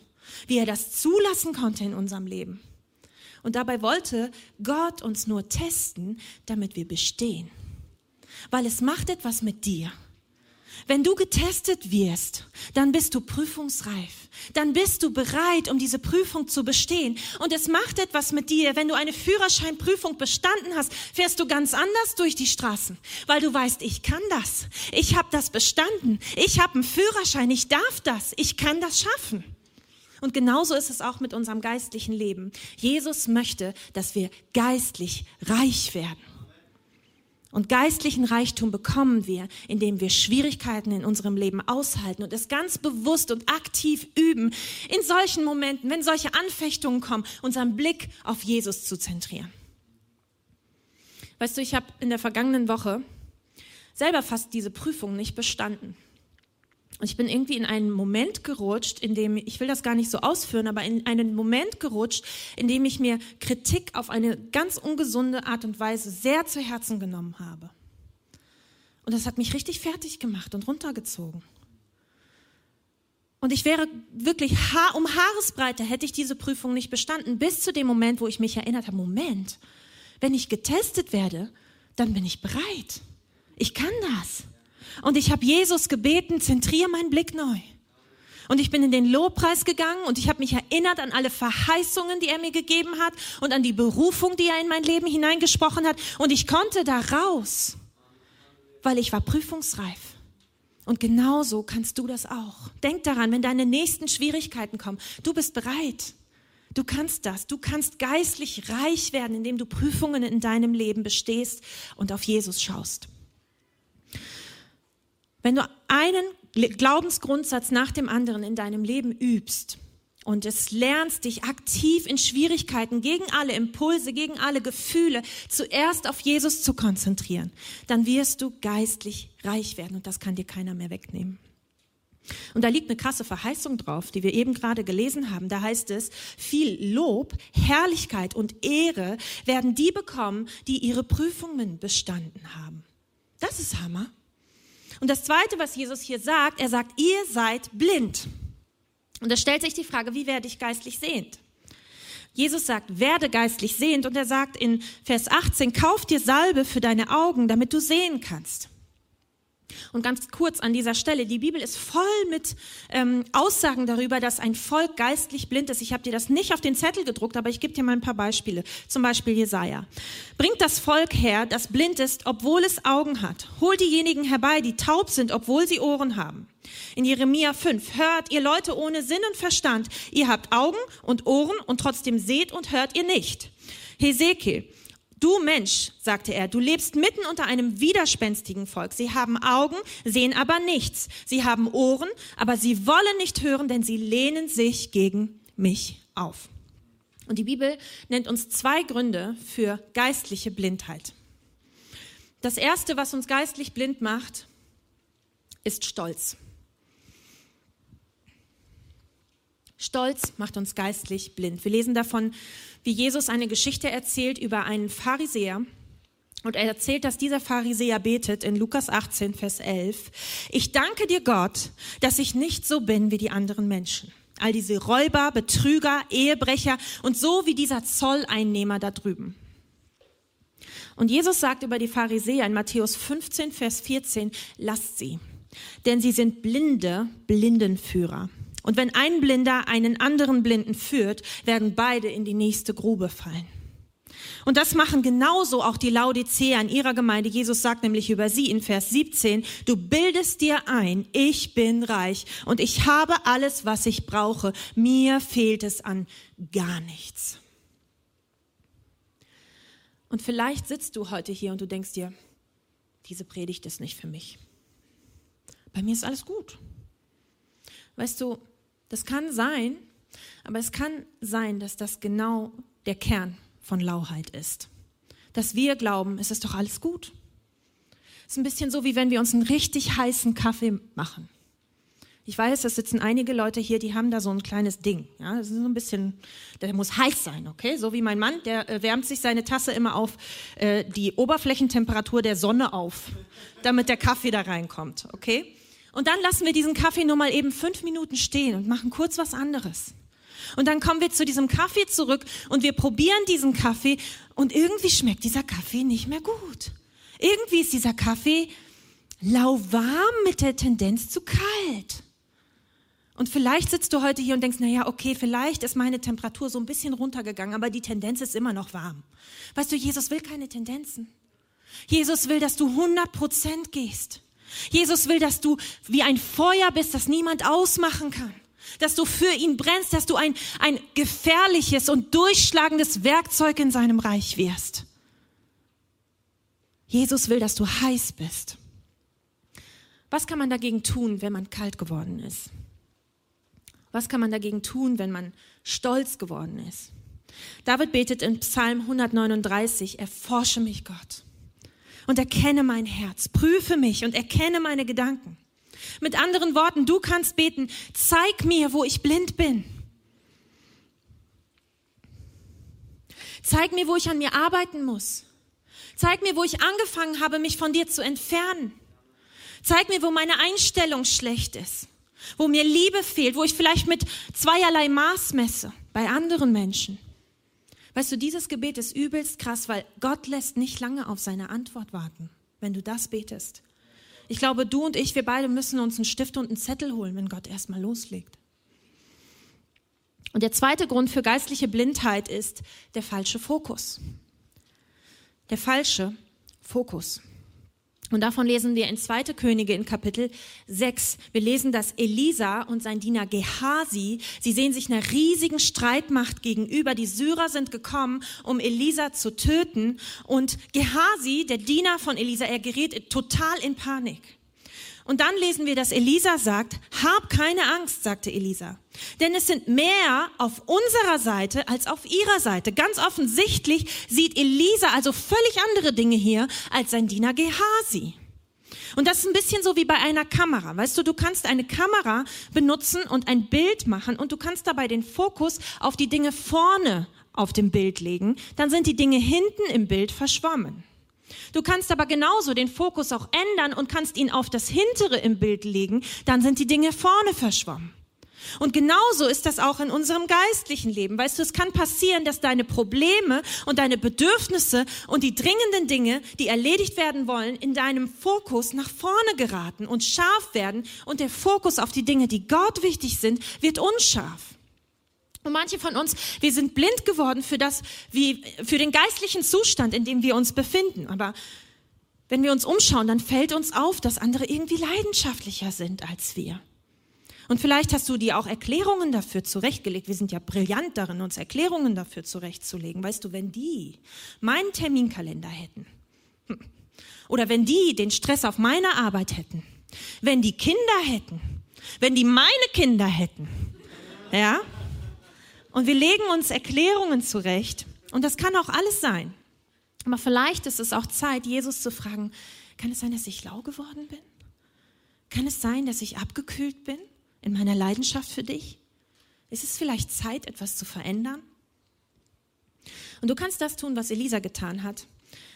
wie er das zulassen konnte in unserem Leben. Und dabei wollte Gott uns nur testen, damit wir bestehen. Weil es macht etwas mit dir. Wenn du getestet wirst, dann bist du prüfungsreif. Dann bist du bereit, um diese Prüfung zu bestehen. Und es macht etwas mit dir. Wenn du eine Führerscheinprüfung bestanden hast, fährst du ganz anders durch die Straßen, weil du weißt, ich kann das. Ich habe das bestanden. Ich habe einen Führerschein. Ich darf das. Ich kann das schaffen. Und genauso ist es auch mit unserem geistlichen Leben. Jesus möchte, dass wir geistlich reich werden. Und geistlichen Reichtum bekommen wir, indem wir Schwierigkeiten in unserem Leben aushalten und es ganz bewusst und aktiv üben, in solchen Momenten, wenn solche Anfechtungen kommen, unseren Blick auf Jesus zu zentrieren. Weißt du, ich habe in der vergangenen Woche selber fast diese Prüfung nicht bestanden. Und ich bin irgendwie in einen Moment gerutscht, in dem, ich will das gar nicht so ausführen, aber in einen Moment gerutscht, in dem ich mir Kritik auf eine ganz ungesunde Art und Weise sehr zu Herzen genommen habe. Und das hat mich richtig fertig gemacht und runtergezogen. Und ich wäre wirklich um Haaresbreite hätte ich diese Prüfung nicht bestanden, bis zu dem Moment, wo ich mich erinnert habe, Moment, wenn ich getestet werde, dann bin ich bereit. Ich kann das. Und ich habe Jesus gebeten, zentriere meinen Blick neu. Und ich bin in den Lobpreis gegangen und ich habe mich erinnert an alle Verheißungen, die er mir gegeben hat und an die Berufung, die er in mein Leben hineingesprochen hat. Und ich konnte da raus, weil ich war prüfungsreif. Und genauso kannst du das auch. Denk daran, wenn deine nächsten Schwierigkeiten kommen, du bist bereit. Du kannst das. Du kannst geistlich reich werden, indem du Prüfungen in deinem Leben bestehst und auf Jesus schaust. Wenn du einen Glaubensgrundsatz nach dem anderen in deinem Leben übst und es lernst, dich aktiv in Schwierigkeiten gegen alle Impulse, gegen alle Gefühle zuerst auf Jesus zu konzentrieren, dann wirst du geistlich reich werden und das kann dir keiner mehr wegnehmen. Und da liegt eine krasse Verheißung drauf, die wir eben gerade gelesen haben. Da heißt es, viel Lob, Herrlichkeit und Ehre werden die bekommen, die ihre Prüfungen bestanden haben. Das ist Hammer. Und das Zweite, was Jesus hier sagt, er sagt, ihr seid blind. Und da stellt sich die Frage, wie werde ich geistlich sehend? Jesus sagt, werde geistlich sehend und er sagt in Vers 18, kauf dir Salbe für deine Augen, damit du sehen kannst. Und ganz kurz an dieser Stelle, die Bibel ist voll mit ähm, Aussagen darüber, dass ein Volk geistlich blind ist. Ich habe dir das nicht auf den Zettel gedruckt, aber ich gebe dir mal ein paar Beispiele. Zum Beispiel Jesaja. Bringt das Volk her, das blind ist, obwohl es Augen hat. Holt diejenigen herbei, die taub sind, obwohl sie Ohren haben. In Jeremia 5, hört ihr Leute ohne Sinn und Verstand. Ihr habt Augen und Ohren und trotzdem seht und hört ihr nicht. Hesekiel, Du Mensch, sagte er, du lebst mitten unter einem widerspenstigen Volk. Sie haben Augen, sehen aber nichts. Sie haben Ohren, aber sie wollen nicht hören, denn sie lehnen sich gegen mich auf. Und die Bibel nennt uns zwei Gründe für geistliche Blindheit. Das erste, was uns geistlich blind macht, ist Stolz. Stolz macht uns geistlich blind. Wir lesen davon, wie Jesus eine Geschichte erzählt über einen Pharisäer. Und er erzählt, dass dieser Pharisäer betet in Lukas 18, Vers 11. Ich danke dir, Gott, dass ich nicht so bin wie die anderen Menschen. All diese Räuber, Betrüger, Ehebrecher und so wie dieser Zolleinnehmer da drüben. Und Jesus sagt über die Pharisäer in Matthäus 15, Vers 14, lasst sie, denn sie sind blinde Blindenführer. Und wenn ein Blinder einen anderen Blinden führt, werden beide in die nächste Grube fallen. Und das machen genauso auch die Laodicea in ihrer Gemeinde. Jesus sagt nämlich über sie in Vers 17, du bildest dir ein, ich bin reich und ich habe alles, was ich brauche. Mir fehlt es an gar nichts. Und vielleicht sitzt du heute hier und du denkst dir, diese Predigt ist nicht für mich. Bei mir ist alles gut. Weißt du, das kann sein, aber es kann sein, dass das genau der Kern von Lauheit ist. Dass wir glauben, es ist doch alles gut. Es ist ein bisschen so, wie wenn wir uns einen richtig heißen Kaffee machen. Ich weiß, es sitzen einige Leute hier, die haben da so ein kleines Ding. Ja, das ist so ein bisschen, der muss heiß sein, okay? So wie mein Mann, der äh, wärmt sich seine Tasse immer auf äh, die Oberflächentemperatur der Sonne auf, damit der Kaffee da reinkommt, okay? Und dann lassen wir diesen Kaffee nur mal eben fünf Minuten stehen und machen kurz was anderes. Und dann kommen wir zu diesem Kaffee zurück und wir probieren diesen Kaffee und irgendwie schmeckt dieser Kaffee nicht mehr gut. Irgendwie ist dieser Kaffee lauwarm mit der Tendenz zu kalt. Und vielleicht sitzt du heute hier und denkst, na ja, okay, vielleicht ist meine Temperatur so ein bisschen runtergegangen, aber die Tendenz ist immer noch warm. Weißt du, Jesus will keine Tendenzen. Jesus will, dass du 100 Prozent gehst. Jesus will, dass du wie ein Feuer bist, das niemand ausmachen kann. Dass du für ihn brennst, dass du ein, ein gefährliches und durchschlagendes Werkzeug in seinem Reich wirst. Jesus will, dass du heiß bist. Was kann man dagegen tun, wenn man kalt geworden ist? Was kann man dagegen tun, wenn man stolz geworden ist? David betet in Psalm 139, erforsche mich Gott und erkenne mein Herz. Prüfe mich und erkenne meine Gedanken. Mit anderen Worten, du kannst beten, zeig mir, wo ich blind bin. Zeig mir, wo ich an mir arbeiten muss. Zeig mir, wo ich angefangen habe, mich von dir zu entfernen. Zeig mir, wo meine Einstellung schlecht ist, wo mir Liebe fehlt, wo ich vielleicht mit zweierlei Maß messe bei anderen Menschen. Weißt du, dieses Gebet ist übelst krass, weil Gott lässt nicht lange auf seine Antwort warten, wenn du das betest. Ich glaube, du und ich, wir beide müssen uns einen Stift und einen Zettel holen, wenn Gott erstmal loslegt. Und der zweite Grund für geistliche Blindheit ist der falsche Fokus. Der falsche Fokus. Und davon lesen wir in 2. Könige in Kapitel 6. Wir lesen, dass Elisa und sein Diener Gehasi, sie sehen sich einer riesigen Streitmacht gegenüber. Die Syrer sind gekommen, um Elisa zu töten. Und Gehasi, der Diener von Elisa, er gerät total in Panik. Und dann lesen wir, dass Elisa sagt, hab keine Angst, sagte Elisa. Denn es sind mehr auf unserer Seite als auf ihrer Seite. Ganz offensichtlich sieht Elisa also völlig andere Dinge hier als sein Diener Gehasi. Und das ist ein bisschen so wie bei einer Kamera. Weißt du, du kannst eine Kamera benutzen und ein Bild machen und du kannst dabei den Fokus auf die Dinge vorne auf dem Bild legen. Dann sind die Dinge hinten im Bild verschwommen. Du kannst aber genauso den Fokus auch ändern und kannst ihn auf das Hintere im Bild legen, dann sind die Dinge vorne verschwommen. Und genauso ist das auch in unserem geistlichen Leben. Weißt du, es kann passieren, dass deine Probleme und deine Bedürfnisse und die dringenden Dinge, die erledigt werden wollen, in deinem Fokus nach vorne geraten und scharf werden und der Fokus auf die Dinge, die Gott wichtig sind, wird unscharf. Und manche von uns, wir sind blind geworden für das, wie, für den geistlichen Zustand, in dem wir uns befinden. Aber wenn wir uns umschauen, dann fällt uns auf, dass andere irgendwie leidenschaftlicher sind als wir. Und vielleicht hast du dir auch Erklärungen dafür zurechtgelegt. Wir sind ja brillant darin, uns Erklärungen dafür zurechtzulegen. Weißt du, wenn die meinen Terminkalender hätten, hm, oder wenn die den Stress auf meiner Arbeit hätten, wenn die Kinder hätten, wenn die meine Kinder hätten, ja, und wir legen uns Erklärungen zurecht, und das kann auch alles sein. Aber vielleicht ist es auch Zeit, Jesus zu fragen, kann es sein, dass ich lau geworden bin? Kann es sein, dass ich abgekühlt bin? in meiner Leidenschaft für dich? Ist es vielleicht Zeit, etwas zu verändern? Und du kannst das tun, was Elisa getan hat.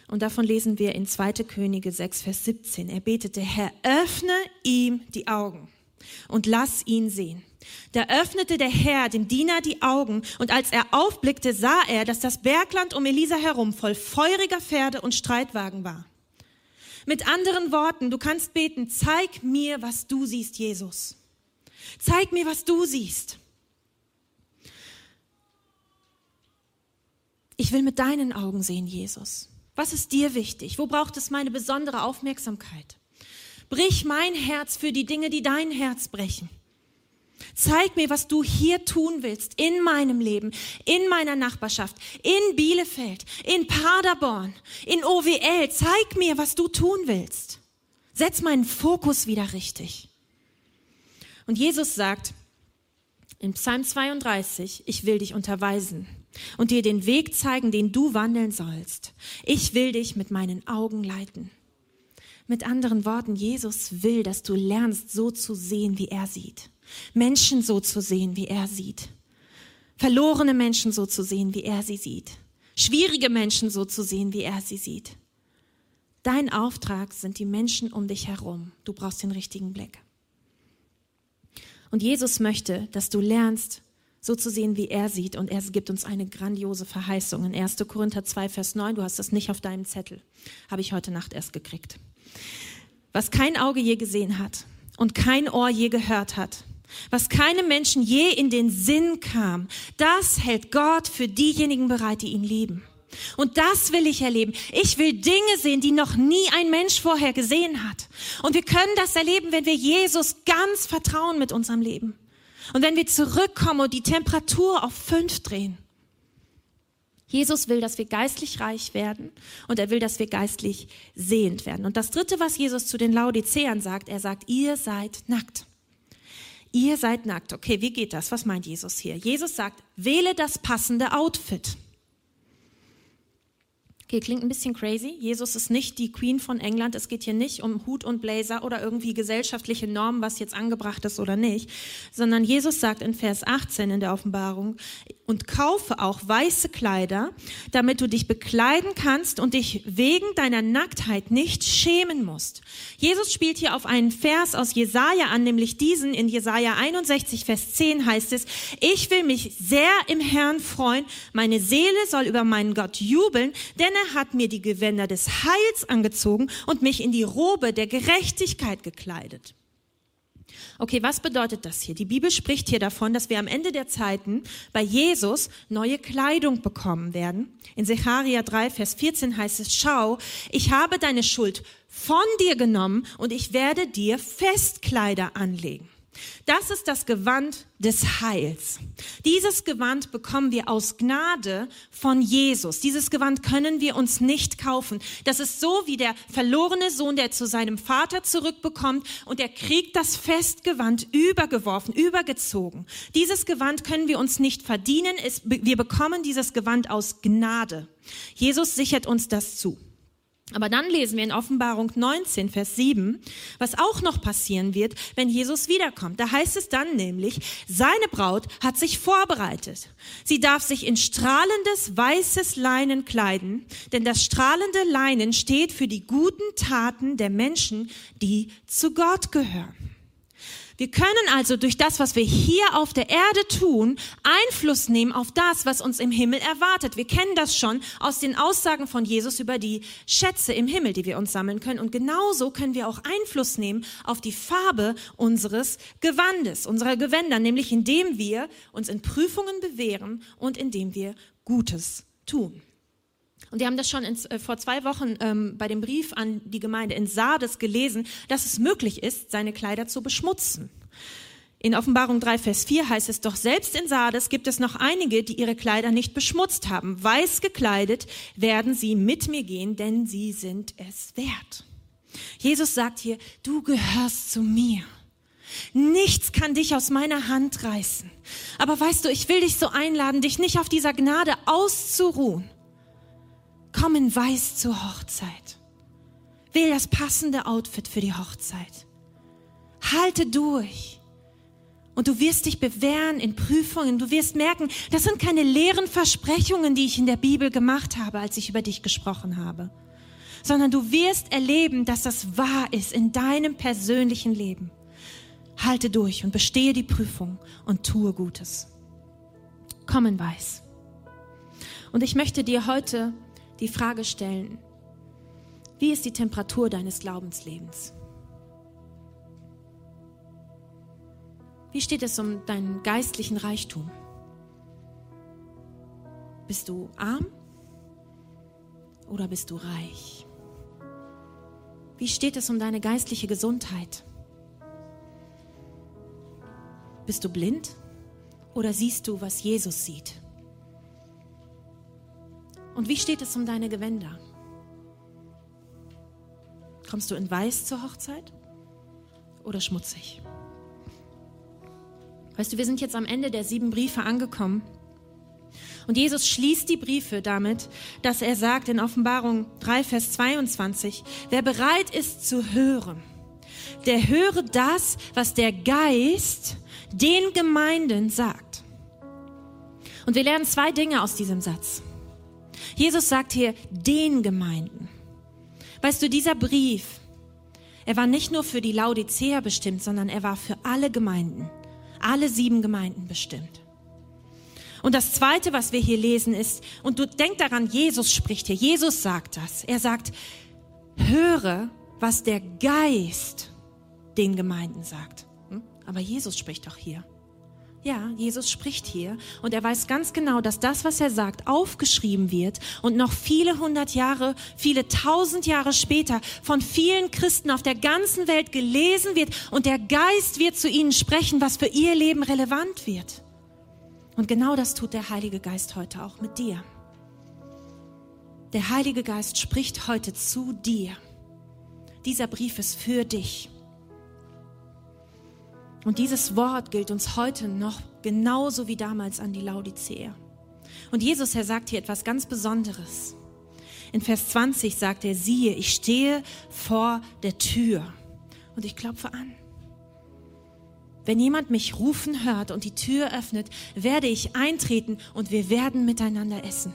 Und davon lesen wir in 2. Könige 6, Vers 17. Er betete, Herr, öffne ihm die Augen und lass ihn sehen. Da öffnete der Herr dem Diener die Augen, und als er aufblickte, sah er, dass das Bergland um Elisa herum voll feuriger Pferde und Streitwagen war. Mit anderen Worten, du kannst beten, zeig mir, was du siehst, Jesus. Zeig mir, was du siehst. Ich will mit deinen Augen sehen, Jesus. Was ist dir wichtig? Wo braucht es meine besondere Aufmerksamkeit? Brich mein Herz für die Dinge, die dein Herz brechen. Zeig mir, was du hier tun willst in meinem Leben, in meiner Nachbarschaft, in Bielefeld, in Paderborn, in OWL. Zeig mir, was du tun willst. Setz meinen Fokus wieder richtig. Und Jesus sagt in Psalm 32, ich will dich unterweisen und dir den Weg zeigen, den du wandeln sollst. Ich will dich mit meinen Augen leiten. Mit anderen Worten, Jesus will, dass du lernst, so zu sehen, wie er sieht. Menschen so zu sehen, wie er sieht. Verlorene Menschen so zu sehen, wie er sie sieht. Schwierige Menschen so zu sehen, wie er sie sieht. Dein Auftrag sind die Menschen um dich herum. Du brauchst den richtigen Blick. Und Jesus möchte, dass du lernst, so zu sehen, wie er sieht. Und er gibt uns eine grandiose Verheißung. In 1. Korinther 2, Vers 9, du hast das nicht auf deinem Zettel, habe ich heute Nacht erst gekriegt. Was kein Auge je gesehen hat und kein Ohr je gehört hat, was keinem Menschen je in den Sinn kam, das hält Gott für diejenigen bereit, die ihn lieben. Und das will ich erleben. Ich will Dinge sehen, die noch nie ein Mensch vorher gesehen hat. Und wir können das erleben, wenn wir Jesus ganz vertrauen mit unserem Leben. Und wenn wir zurückkommen und die Temperatur auf fünf drehen. Jesus will, dass wir geistlich reich werden und er will, dass wir geistlich sehend werden. Und das Dritte, was Jesus zu den Laodiceern sagt, er sagt, ihr seid nackt. Ihr seid nackt. Okay, wie geht das? Was meint Jesus hier? Jesus sagt, wähle das passende Outfit. Okay, klingt ein bisschen crazy. Jesus ist nicht die Queen von England. Es geht hier nicht um Hut und Blazer oder irgendwie gesellschaftliche Normen, was jetzt angebracht ist oder nicht, sondern Jesus sagt in Vers 18 in der Offenbarung, und kaufe auch weiße Kleider, damit du dich bekleiden kannst und dich wegen deiner Nacktheit nicht schämen musst. Jesus spielt hier auf einen Vers aus Jesaja an, nämlich diesen in Jesaja 61, Vers 10 heißt es, ich will mich sehr im Herrn freuen, meine Seele soll über meinen Gott jubeln, denn er hat mir die Gewänder des Heils angezogen und mich in die Robe der Gerechtigkeit gekleidet. Okay, was bedeutet das hier? Die Bibel spricht hier davon, dass wir am Ende der Zeiten bei Jesus neue Kleidung bekommen werden. In Secharia 3, Vers 14 heißt es, schau, ich habe deine Schuld von dir genommen und ich werde dir Festkleider anlegen. Das ist das Gewand des Heils. Dieses Gewand bekommen wir aus Gnade von Jesus. Dieses Gewand können wir uns nicht kaufen. Das ist so wie der verlorene Sohn, der zu seinem Vater zurückbekommt und er kriegt das Festgewand übergeworfen, übergezogen. Dieses Gewand können wir uns nicht verdienen. Wir bekommen dieses Gewand aus Gnade. Jesus sichert uns das zu. Aber dann lesen wir in Offenbarung 19, Vers 7, was auch noch passieren wird, wenn Jesus wiederkommt. Da heißt es dann nämlich, seine Braut hat sich vorbereitet. Sie darf sich in strahlendes weißes Leinen kleiden, denn das strahlende Leinen steht für die guten Taten der Menschen, die zu Gott gehören. Wir können also durch das, was wir hier auf der Erde tun, Einfluss nehmen auf das, was uns im Himmel erwartet. Wir kennen das schon aus den Aussagen von Jesus über die Schätze im Himmel, die wir uns sammeln können. Und genauso können wir auch Einfluss nehmen auf die Farbe unseres Gewandes, unserer Gewänder, nämlich indem wir uns in Prüfungen bewähren und indem wir Gutes tun. Und wir haben das schon in, äh, vor zwei Wochen ähm, bei dem Brief an die Gemeinde in Sardes gelesen, dass es möglich ist, seine Kleider zu beschmutzen. In Offenbarung 3, Vers 4 heißt es, doch selbst in Sardes gibt es noch einige, die ihre Kleider nicht beschmutzt haben. Weiß gekleidet werden sie mit mir gehen, denn sie sind es wert. Jesus sagt hier, du gehörst zu mir. Nichts kann dich aus meiner Hand reißen. Aber weißt du, ich will dich so einladen, dich nicht auf dieser Gnade auszuruhen, Komm in weiß zur Hochzeit. Wähl das passende Outfit für die Hochzeit. Halte durch. Und du wirst dich bewähren in Prüfungen. Du wirst merken, das sind keine leeren Versprechungen, die ich in der Bibel gemacht habe, als ich über dich gesprochen habe, sondern du wirst erleben, dass das wahr ist in deinem persönlichen Leben. Halte durch und bestehe die Prüfung und tue Gutes. Komm in weiß. Und ich möchte dir heute die Frage stellen, wie ist die Temperatur deines Glaubenslebens? Wie steht es um deinen geistlichen Reichtum? Bist du arm oder bist du reich? Wie steht es um deine geistliche Gesundheit? Bist du blind oder siehst du, was Jesus sieht? Und wie steht es um deine Gewänder? Kommst du in weiß zur Hochzeit oder schmutzig? Weißt du, wir sind jetzt am Ende der sieben Briefe angekommen. Und Jesus schließt die Briefe damit, dass er sagt in Offenbarung 3, Vers 22, wer bereit ist zu hören, der höre das, was der Geist den Gemeinden sagt. Und wir lernen zwei Dinge aus diesem Satz. Jesus sagt hier den Gemeinden. Weißt du, dieser Brief, er war nicht nur für die Laodicea bestimmt, sondern er war für alle Gemeinden, alle sieben Gemeinden bestimmt. Und das Zweite, was wir hier lesen, ist, und du denk daran, Jesus spricht hier, Jesus sagt das. Er sagt, höre, was der Geist den Gemeinden sagt. Hm? Aber Jesus spricht doch hier. Ja, Jesus spricht hier und er weiß ganz genau, dass das, was er sagt, aufgeschrieben wird und noch viele hundert Jahre, viele tausend Jahre später von vielen Christen auf der ganzen Welt gelesen wird und der Geist wird zu ihnen sprechen, was für ihr Leben relevant wird. Und genau das tut der Heilige Geist heute auch mit dir. Der Heilige Geist spricht heute zu dir. Dieser Brief ist für dich. Und dieses Wort gilt uns heute noch genauso wie damals an die Laodicea. Und Jesus, er sagt hier etwas ganz Besonderes. In Vers 20 sagt er, siehe, ich stehe vor der Tür und ich klopfe an. Wenn jemand mich rufen hört und die Tür öffnet, werde ich eintreten und wir werden miteinander essen.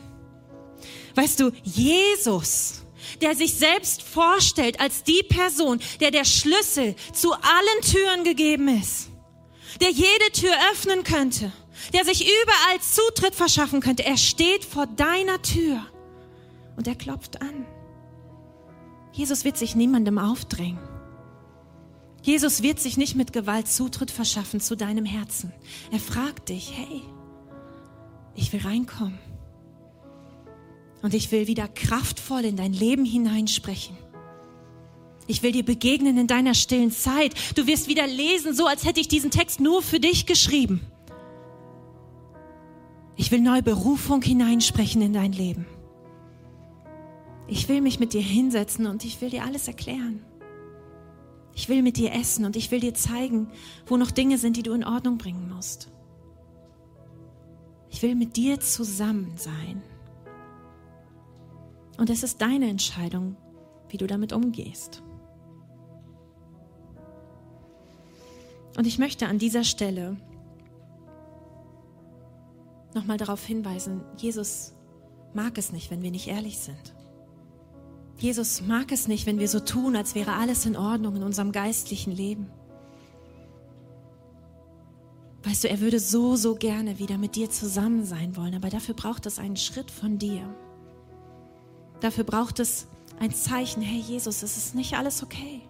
Weißt du, Jesus, der sich selbst vorstellt als die Person, der der Schlüssel zu allen Türen gegeben ist, der jede Tür öffnen könnte, der sich überall Zutritt verschaffen könnte. Er steht vor deiner Tür und er klopft an. Jesus wird sich niemandem aufdrängen. Jesus wird sich nicht mit Gewalt Zutritt verschaffen zu deinem Herzen. Er fragt dich, hey, ich will reinkommen. Und ich will wieder kraftvoll in dein Leben hineinsprechen. Ich will dir begegnen in deiner stillen Zeit. Du wirst wieder lesen, so als hätte ich diesen Text nur für dich geschrieben. Ich will neue Berufung hineinsprechen in dein Leben. Ich will mich mit dir hinsetzen und ich will dir alles erklären. Ich will mit dir essen und ich will dir zeigen, wo noch Dinge sind, die du in Ordnung bringen musst. Ich will mit dir zusammen sein. Und es ist deine Entscheidung, wie du damit umgehst. Und ich möchte an dieser Stelle nochmal darauf hinweisen, Jesus mag es nicht, wenn wir nicht ehrlich sind. Jesus mag es nicht, wenn wir so tun, als wäre alles in Ordnung in unserem geistlichen Leben. Weißt du, er würde so, so gerne wieder mit dir zusammen sein wollen, aber dafür braucht es einen Schritt von dir. Dafür braucht es ein Zeichen, hey Jesus, es ist nicht alles okay.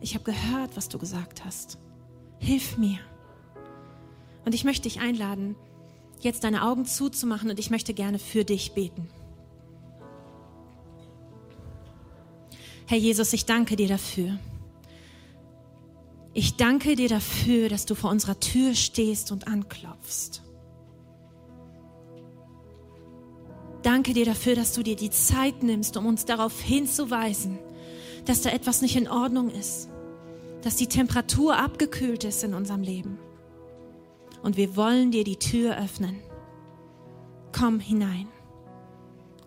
Ich habe gehört, was du gesagt hast. Hilf mir. Und ich möchte dich einladen, jetzt deine Augen zuzumachen und ich möchte gerne für dich beten. Herr Jesus, ich danke dir dafür. Ich danke dir dafür, dass du vor unserer Tür stehst und anklopfst. Danke dir dafür, dass du dir die Zeit nimmst, um uns darauf hinzuweisen, dass da etwas nicht in Ordnung ist, dass die Temperatur abgekühlt ist in unserem Leben. Und wir wollen dir die Tür öffnen. Komm hinein.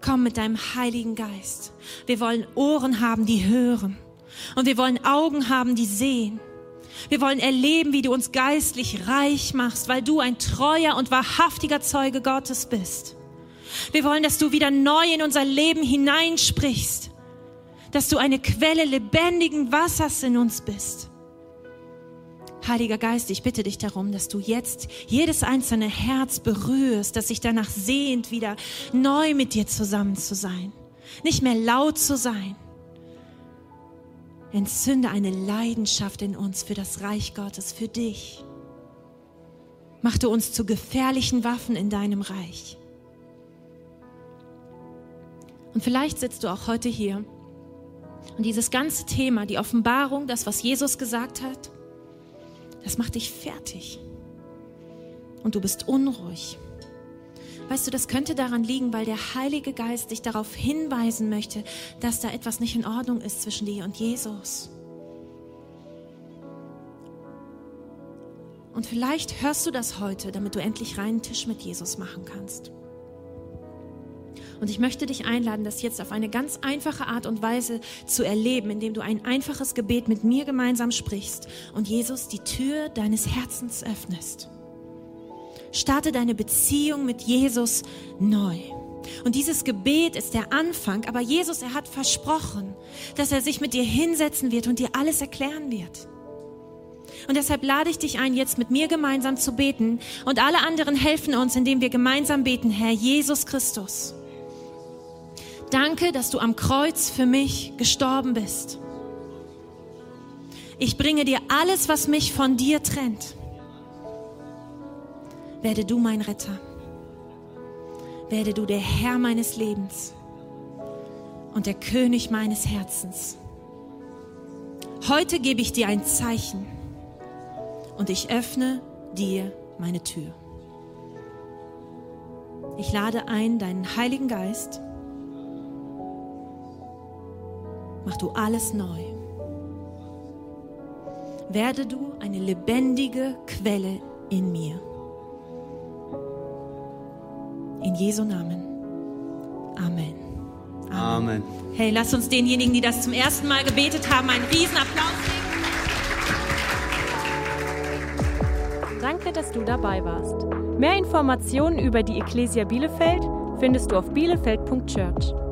Komm mit deinem Heiligen Geist. Wir wollen Ohren haben, die hören. Und wir wollen Augen haben, die sehen. Wir wollen erleben, wie du uns geistlich reich machst, weil du ein treuer und wahrhaftiger Zeuge Gottes bist. Wir wollen, dass du wieder neu in unser Leben hineinsprichst, dass du eine Quelle lebendigen Wassers in uns bist. Heiliger Geist, ich bitte dich darum, dass du jetzt jedes einzelne Herz berührst, das sich danach sehnt, wieder neu mit dir zusammen zu sein, nicht mehr laut zu sein. Entzünde eine Leidenschaft in uns für das Reich Gottes, für dich. Mach du uns zu gefährlichen Waffen in deinem Reich. Und vielleicht sitzt du auch heute hier und dieses ganze Thema, die Offenbarung, das, was Jesus gesagt hat, das macht dich fertig. Und du bist unruhig. Weißt du, das könnte daran liegen, weil der Heilige Geist dich darauf hinweisen möchte, dass da etwas nicht in Ordnung ist zwischen dir und Jesus. Und vielleicht hörst du das heute, damit du endlich reinen Tisch mit Jesus machen kannst. Und ich möchte dich einladen, das jetzt auf eine ganz einfache Art und Weise zu erleben, indem du ein einfaches Gebet mit mir gemeinsam sprichst und Jesus die Tür deines Herzens öffnest. Starte deine Beziehung mit Jesus neu. Und dieses Gebet ist der Anfang, aber Jesus, er hat versprochen, dass er sich mit dir hinsetzen wird und dir alles erklären wird. Und deshalb lade ich dich ein, jetzt mit mir gemeinsam zu beten. Und alle anderen helfen uns, indem wir gemeinsam beten, Herr Jesus Christus. Danke, dass du am Kreuz für mich gestorben bist. Ich bringe dir alles, was mich von dir trennt. Werde du mein Retter. Werde du der Herr meines Lebens und der König meines Herzens. Heute gebe ich dir ein Zeichen und ich öffne dir meine Tür. Ich lade ein deinen Heiligen Geist, mach du alles neu. Werde du eine lebendige Quelle in mir. In Jesu Namen. Amen. Amen. Amen. Hey, lass uns denjenigen, die das zum ersten Mal gebetet haben, einen riesen Applaus geben. Danke, dass du dabei warst. Mehr Informationen über die Ecclesia Bielefeld findest du auf bielefeld.church.